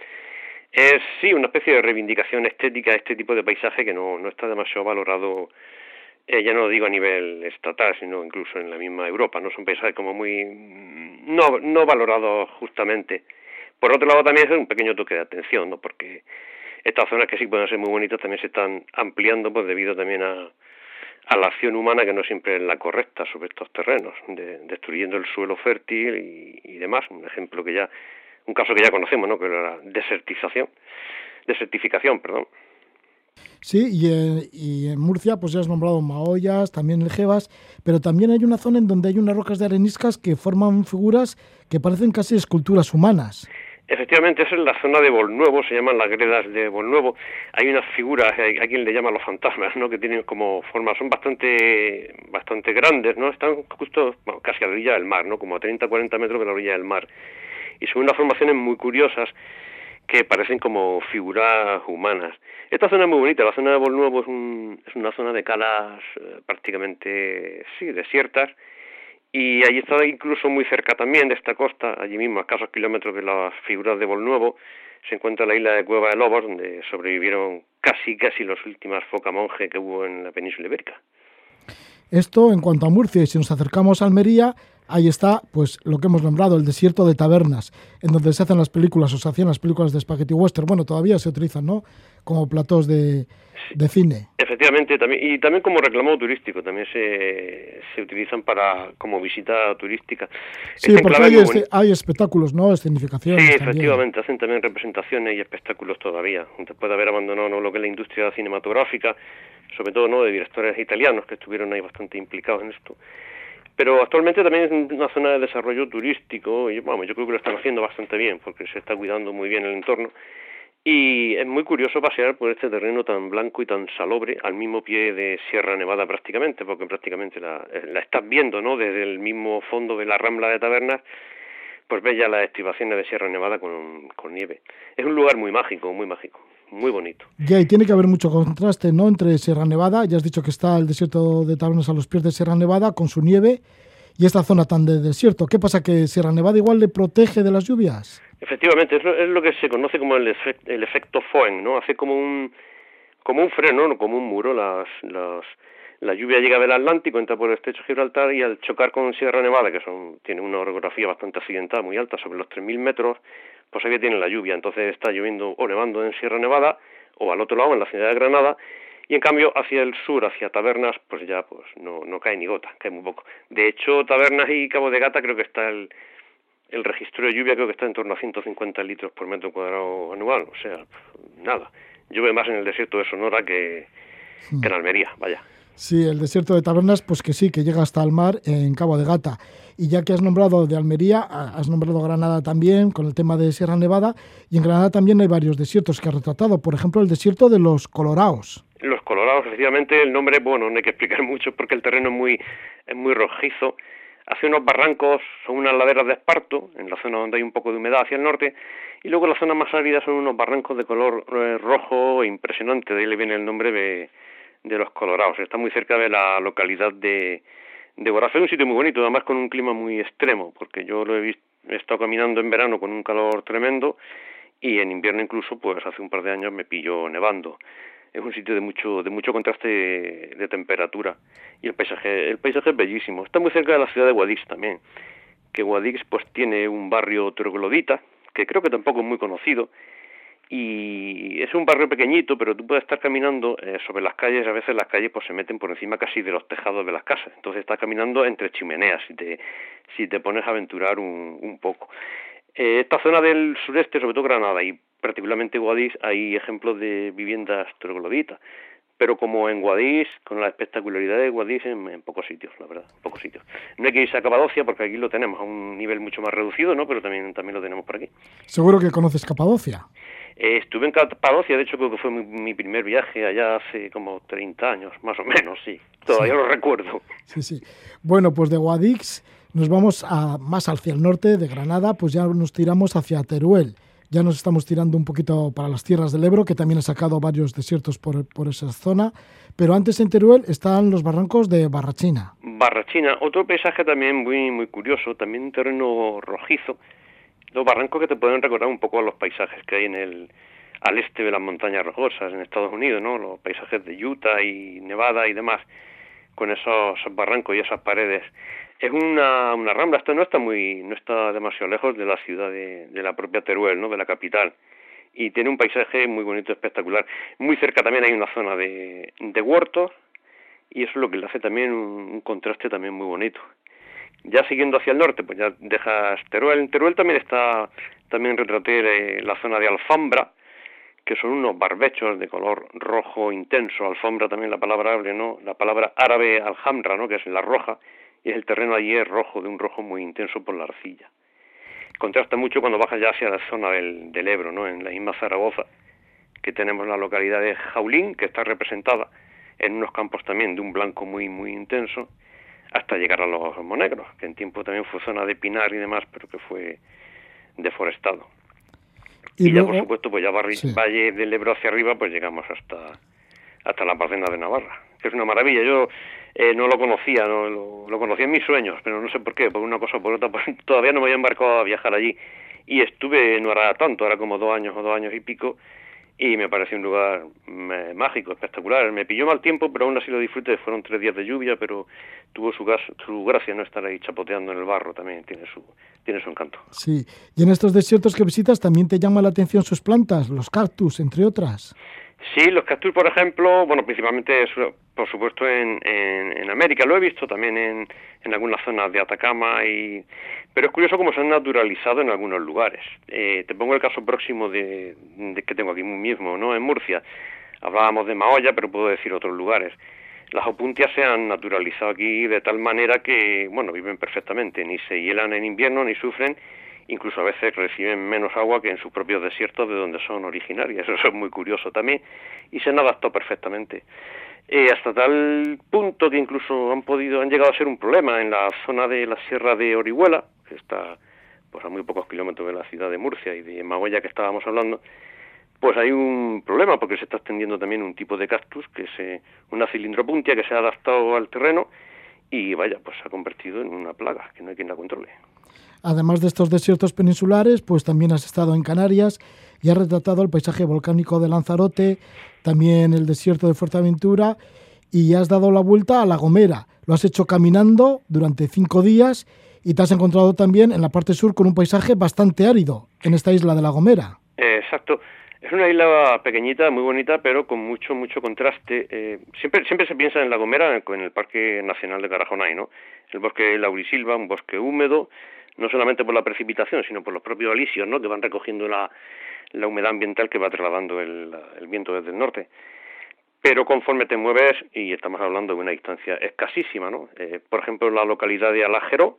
Es, sí, una especie de reivindicación estética este tipo de paisaje que no, no está demasiado valorado, eh, ya no digo a nivel estatal, sino incluso en la misma Europa, ¿no? Son paisajes como muy... no, no valorados justamente. Por otro lado, también es un pequeño toque de atención, ¿no? Porque estas zonas que sí pueden ser muy bonitas también se están ampliando, pues debido también a, a la acción humana que no siempre es la correcta sobre estos terrenos, de, destruyendo el suelo fértil y, y demás. Un ejemplo que ya un caso que ya conocemos, ¿no? que era la desertización, desertificación, perdón. Sí, y en, y en, Murcia pues ya has nombrado Maollas, también el Jebas, pero también hay una zona en donde hay unas rocas de areniscas que forman figuras que parecen casi esculturas humanas. Efectivamente, es en la zona de Bolnuevo, se llaman las gredas de Bolnuevo. Hay unas figuras, hay, quien le llama los fantasmas, ¿no? Que tienen como forma, son bastante bastante grandes, ¿no? Están justo, casi a la orilla del mar, ¿no? Como a 30, 40 metros de la orilla del mar y son unas formaciones muy curiosas que parecen como figuras humanas. Esta zona es muy bonita, la zona de Bolnuevo es, un, es una zona de calas eh, prácticamente, sí, desiertas, y allí está incluso muy cerca también de esta costa, allí mismo a escasos kilómetros de las figuras de Bolnuevo, se encuentra la isla de Cueva de Lobos, donde sobrevivieron casi, casi los últimas foca monje que hubo en la península ibérica. Esto en cuanto a Murcia, y si nos acercamos a Almería, ahí está pues lo que hemos nombrado, el desierto de tabernas, en donde se hacen las películas o se hacían las películas de spaghetti western. Bueno, todavía se utilizan, ¿no? Como platos de, de cine. Efectivamente, también, y también como reclamo turístico, también se, se utilizan para como visita turística. Sí, este porque hay, este, hay, espectáculos, ¿no? Escenificaciones. Sí, efectivamente, también. hacen también representaciones y espectáculos todavía. Después de haber abandonado ¿no? lo que es la industria cinematográfica, sobre todo no de directores italianos que estuvieron ahí bastante implicados en esto pero actualmente también es una zona de desarrollo turístico y vamos, yo creo que lo están haciendo bastante bien porque se está cuidando muy bien el entorno. Y es muy curioso pasear por este terreno tan blanco y tan salobre al mismo pie de Sierra Nevada prácticamente porque prácticamente la, la estás viendo no desde el mismo fondo de la rambla de tabernas pues ves ya las estribaciones de Sierra Nevada con, con nieve. Es un lugar muy mágico muy mágico muy bonito. Ya, y tiene que haber mucho contraste, ¿no? Entre Sierra Nevada, ya has dicho que está el desierto de Tabernas a los pies de Sierra Nevada con su nieve y esta zona tan de desierto. ¿Qué pasa? ¿Que Sierra Nevada igual le protege de las lluvias? Efectivamente, es lo, es lo que se conoce como el, efect, el efecto Foen, ¿no? Hace como un, como un freno, ¿no? como un muro. Las, las, la lluvia llega del Atlántico, entra por el estrecho de Gibraltar y al chocar con Sierra Nevada, que son, tiene una orografía bastante accidentada, muy alta, sobre los 3.000 metros, pues ahí tiene la lluvia. Entonces está lloviendo o nevando en Sierra Nevada o al otro lado, en la ciudad de Granada, y en cambio hacia el sur, hacia Tabernas, pues ya pues no, no cae ni gota, cae muy poco. De hecho, Tabernas y Cabo de Gata creo que está el, el registro de lluvia creo que está en torno a 150 litros por metro cuadrado anual, o sea, nada. Llueve más en el desierto de Sonora que, que en Almería, vaya. Sí, el desierto de Tabernas, pues que sí, que llega hasta el mar en Cabo de Gata. Y ya que has nombrado de Almería, has nombrado Granada también, con el tema de Sierra Nevada, y en Granada también hay varios desiertos que has retratado, por ejemplo, el desierto de los Coloraos. Los Colorados, efectivamente, el nombre, bueno, no hay que explicar *laughs* mucho porque el terreno es muy, es muy rojizo. Hace unos barrancos, son unas laderas de esparto, en la zona donde hay un poco de humedad hacia el norte, y luego la zona más árida son unos barrancos de color eh, rojo impresionante, de ahí le viene el nombre de de los Colorados. Está muy cerca de la localidad de, de Borrazo. Es un sitio muy bonito, además con un clima muy extremo, porque yo lo he visto, he estado caminando en verano con un calor tremendo y en invierno incluso, pues hace un par de años me pilló nevando. Es un sitio de mucho de mucho contraste de, de temperatura y el paisaje el paisaje es bellísimo. Está muy cerca de la ciudad de Guadix también, que Guadix pues tiene un barrio troglodita que creo que tampoco es muy conocido y es un barrio pequeñito, pero tú puedes estar caminando eh, sobre las calles, a veces las calles pues se meten por encima casi de los tejados de las casas, entonces estás caminando entre chimeneas si te, si te pones a aventurar un, un poco. Eh, esta zona del sureste, sobre todo Granada y particularmente Guadix, hay ejemplos de viviendas trogloditas, pero como en Guadix, con la espectacularidad de Guadix en, pocos sitios, la verdad, en pocos sitios. No hay que irse a Capadocia porque aquí lo tenemos a un nivel mucho más reducido, ¿no? Pero también, también lo tenemos por aquí. Seguro que conoces Capadocia. Eh, estuve en Capadocia, de hecho creo que fue mi, primer viaje allá hace como 30 años, más o menos, sí. Todavía lo recuerdo. Sí, sí. Bueno, pues de Guadix nos vamos a, más hacia el norte, de Granada, pues ya nos tiramos hacia Teruel. Ya nos estamos tirando un poquito para las tierras del Ebro, que también ha sacado varios desiertos por, por esa zona. Pero antes en Teruel están los barrancos de Barrachina. Barrachina, otro paisaje también muy, muy curioso, también un terreno rojizo, los barrancos que te pueden recordar un poco a los paisajes que hay en el al este de las montañas rocosas en Estados Unidos, ¿no? Los paisajes de Utah y Nevada y demás, con esos, barrancos y esas paredes. Es una, una rambla, esto no está muy, no está demasiado lejos de la ciudad de, de la propia Teruel, ¿no? De la capital. Y tiene un paisaje muy bonito, espectacular. Muy cerca también hay una zona de, de huertos y eso es lo que le hace también un contraste también muy bonito. Ya siguiendo hacia el norte, pues ya dejas Teruel. En Teruel también está, también retraté la zona de Alfambra, que son unos barbechos de color rojo intenso. Alfambra también la palabra árabe, ¿no? La palabra árabe aljamra, ¿no? Que es la roja, y el terreno allí es rojo, de un rojo muy intenso por la arcilla. Contrasta mucho cuando bajas ya hacia la zona del, del Ebro, ¿no? En la misma Zaragoza, que tenemos la localidad de Jaulín, que está representada en unos campos también de un blanco muy, muy intenso, hasta llegar a los monegros, que en tiempo también fue zona de pinar y demás, pero que fue deforestado. Y, ya, por supuesto, pues ya Valle del Ebro hacia arriba, pues llegamos hasta, hasta la Pacena de Navarra, que es una maravilla. Yo eh, no lo conocía, no, lo, conocía en mis sueños, pero no sé por qué, por una cosa o por otra, *laughs* pues, todavía no me había embarcado a viajar allí. Y estuve, no era tanto, era como dos años o dos años y pico, y me pareció un lugar mágico, espectacular. Me pilló mal tiempo, pero aún así lo disfruté. Fueron tres días de lluvia, pero tuvo su, su gracia no estar ahí chapoteando en el barro, también tiene su, tiene su encanto. Sí, y en estos desiertos que visitas también te llama la atención sus plantas, los cactus, entre otras. Sí, los cactus, por ejemplo, bueno, principalmente, por supuesto, en, en, América. Lo he visto también en, en algunas zonas de Atacama, y pero es curioso cómo se han naturalizado en algunos lugares. Eh, te pongo el caso próximo de, de, que tengo aquí mismo, ¿no? En Murcia. Hablábamos de Maoya, pero puedo decir otros lugares. Las opuntias se han naturalizado aquí de tal manera que, bueno, viven perfectamente, ni se hielan en invierno, ni sufren, incluso a veces reciben menos agua que en sus propios desiertos de donde son originarias. *laughs* Eso es muy curioso también y se han adaptado perfectamente. Eh, hasta tal punto que incluso han podido, han llegado a ser un problema en la zona de la Sierra de Orihuela, que está pues a muy pocos kilómetros de la ciudad de Murcia y de Magoya que estábamos hablando, pues hay un problema porque se está extendiendo también un tipo de cactus que es una cilindropuntia que se ha adaptado al terreno y vaya, pues se ha convertido en una plaga que no hay quien la controle. Además de estos desiertos peninsulares, pues también has estado en Canarias y has retratado el paisaje volcánico de Lanzarote, también el desierto de Fuerteventura y has dado la vuelta a La Gomera. Lo has hecho caminando durante cinco días y te has encontrado también en la parte sur con un paisaje bastante árido en esta isla de La Gomera. exacto. Es una isla pequeñita, muy bonita, pero con mucho, mucho contraste. Eh, siempre, siempre se piensa en La Gomera, en el Parque Nacional de Carajonay, ¿no? El bosque laurisilva, un bosque húmedo, no solamente por la precipitación, sino por los propios alisios, ¿no? que van recogiendo la, la humedad ambiental que va trasladando el, el, viento desde el norte. Pero conforme te mueves, y estamos hablando de una distancia escasísima, ¿no? Eh, por ejemplo, la localidad de Alájero,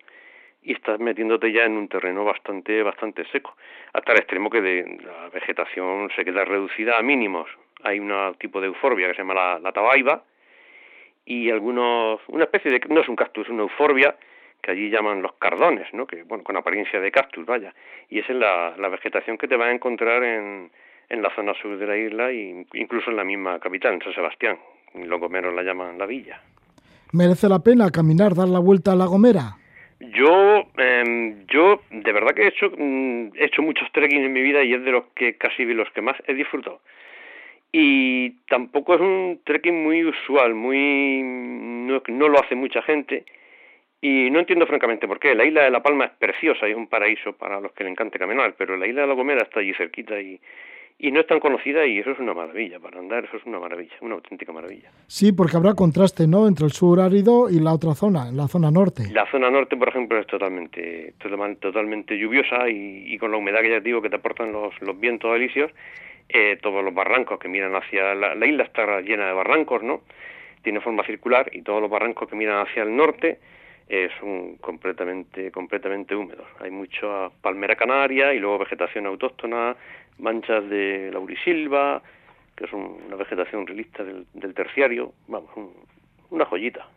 y estás metiéndote ya en un terreno bastante bastante seco, hasta el extremo que de, la vegetación se queda reducida a mínimos. Hay un tipo de euforbia que se llama la, tabaiba, y algunos, una especie de, no es un cactus, es una euforbia, que allí llaman los cardones, ¿no? que bueno, con apariencia de cactus, vaya, y esa es la, la vegetación que te vas a encontrar en, en la zona sur de la isla e incluso en la misma capital, en San Sebastián, los gomeros la llaman la villa. ¿Merece la pena caminar, dar la vuelta a la Gomera? Yo, eh, yo de verdad que he hecho, mm, he hecho muchos trekking en mi vida y es de los que casi los que más he disfrutado. Y tampoco es un trekking muy usual, muy no, no lo hace mucha gente y no entiendo francamente por qué. La isla de La Palma es preciosa y es un paraíso para los que le encante caminar, pero la isla de La Gomera está allí cerquita y, y no es tan conocida y eso es una maravilla, para andar eso es una maravilla, una auténtica maravilla. Sí, porque habrá contraste, ¿no?, entre el sur árido y la otra zona, la zona norte. La zona norte, por ejemplo, es totalmente totalmente lluviosa y, con la humedad que ya digo que te aportan los, los vientos alisios, eh, todos los barrancos que miran hacia la, la isla está llena de barrancos, ¿no? Tiene forma circular y todos los barrancos que miran hacia el norte es un completamente completamente húmedos. Hay mucha palmera canaria y luego vegetación autóctona, manchas de laurisilva, que es una vegetación realista del, terciario, vamos, una joyita.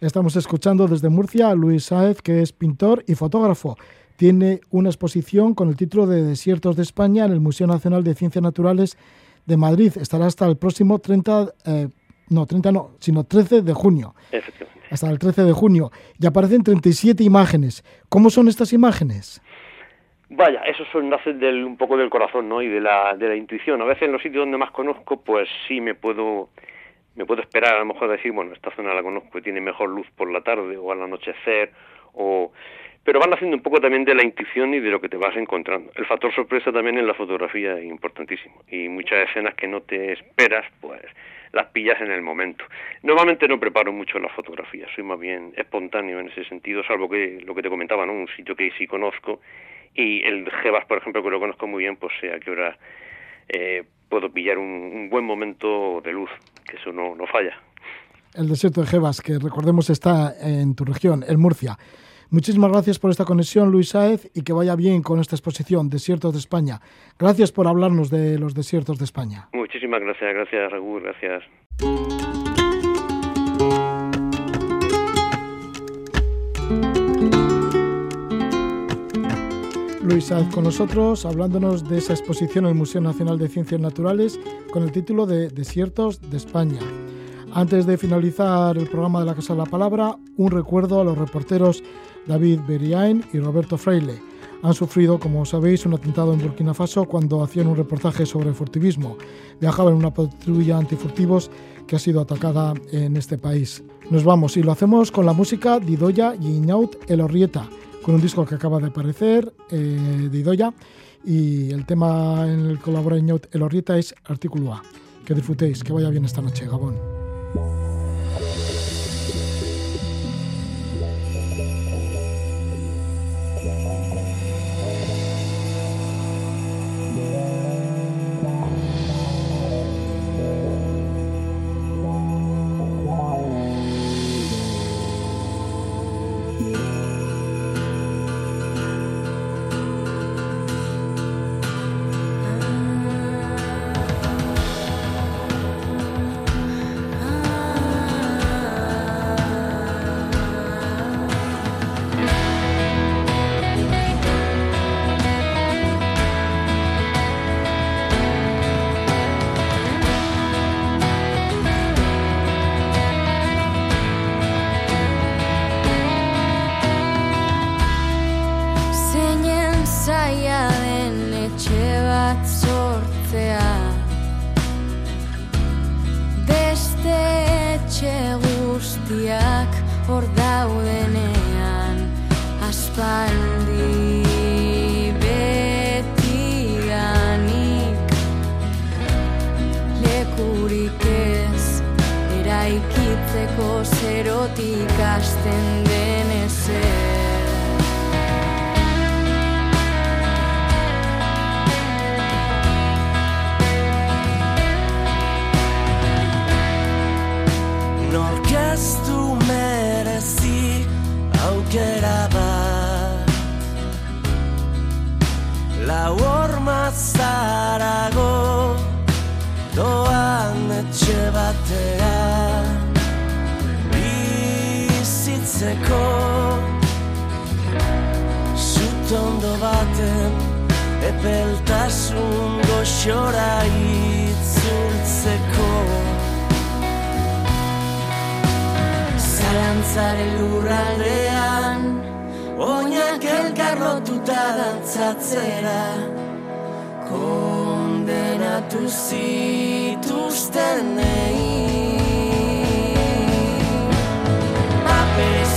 Estamos escuchando desde Murcia a Luis Sáez, que es pintor y fotógrafo. Tiene una exposición con el título de Desiertos de España en el Museo Nacional de Ciencias Naturales de Madrid. Estará hasta el próximo 30, eh, no, 30 no, sino 13 de junio. Efectivamente hasta el 13 de junio, y aparecen 37 imágenes. ¿Cómo son estas imágenes? Vaya, eso son, nace del, un poco del corazón, ¿no? Y de la, de la intuición. A veces en los sitios donde más conozco, pues sí me puedo, me puedo esperar a lo mejor decir, bueno, esta zona la conozco y tiene mejor luz por la tarde o al anochecer, o... Pero van haciendo un poco también de la intuición y de lo que te vas encontrando. El factor sorpresa también en la fotografía es importantísimo. Y muchas escenas que no te esperas, pues las pillas en el momento. Normalmente no preparo mucho las fotografías, soy más bien espontáneo en ese sentido, salvo que lo que te comentaba, ¿no? Un sitio que sí conozco y el Jebas, por ejemplo, que lo conozco muy bien, pues sé a qué hora eh, puedo pillar un, buen momento de luz, que eso no, no falla. El desierto de Jebas, que recordemos está en tu región, en Murcia. Muchísimas gracias por esta conexión, Luis Saez, y que vaya bien con esta exposición, Desiertos de España. Gracias por hablarnos de los desiertos de España. Muchísimas gracias, gracias, Raúl, gracias. Luis Saez con nosotros, hablándonos de esa exposición en el Museo Nacional de Ciencias Naturales con el título de Desiertos de España. Antes de finalizar el programa de la Casa de la Palabra, un recuerdo a los reporteros David Beriain y Roberto Freile. Han sufrido, como sabéis, un atentado en Burkina Faso cuando hacían un reportaje sobre furtivismo. Viajaban en una patrulla antifurtivos que ha sido atacada en este país. Nos vamos y lo hacemos con la música de Idoya y Iñaut El Orrieta, con un disco que acaba de aparecer eh, de Idoya y el tema en el que colabora es Artículo A. Que disfrutéis, que vaya bien esta noche, Gabón. eraikitzeko zerotik hasten den ezer. secò Zutondo baten Epeltasun goxora itzultzeko. Zalantzaren lurraldean Oinak elkarrotuta dantzatzera. Kondenatu l'urarean ogn'quel eh,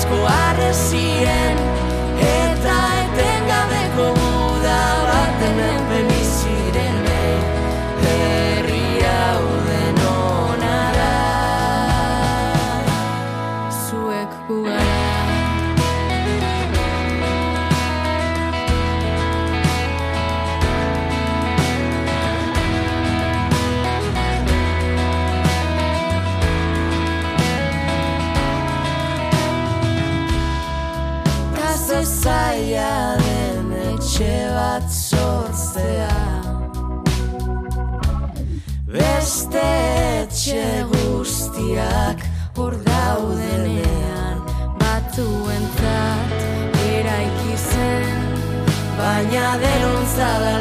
escoar esse erro. Zadalekua hemen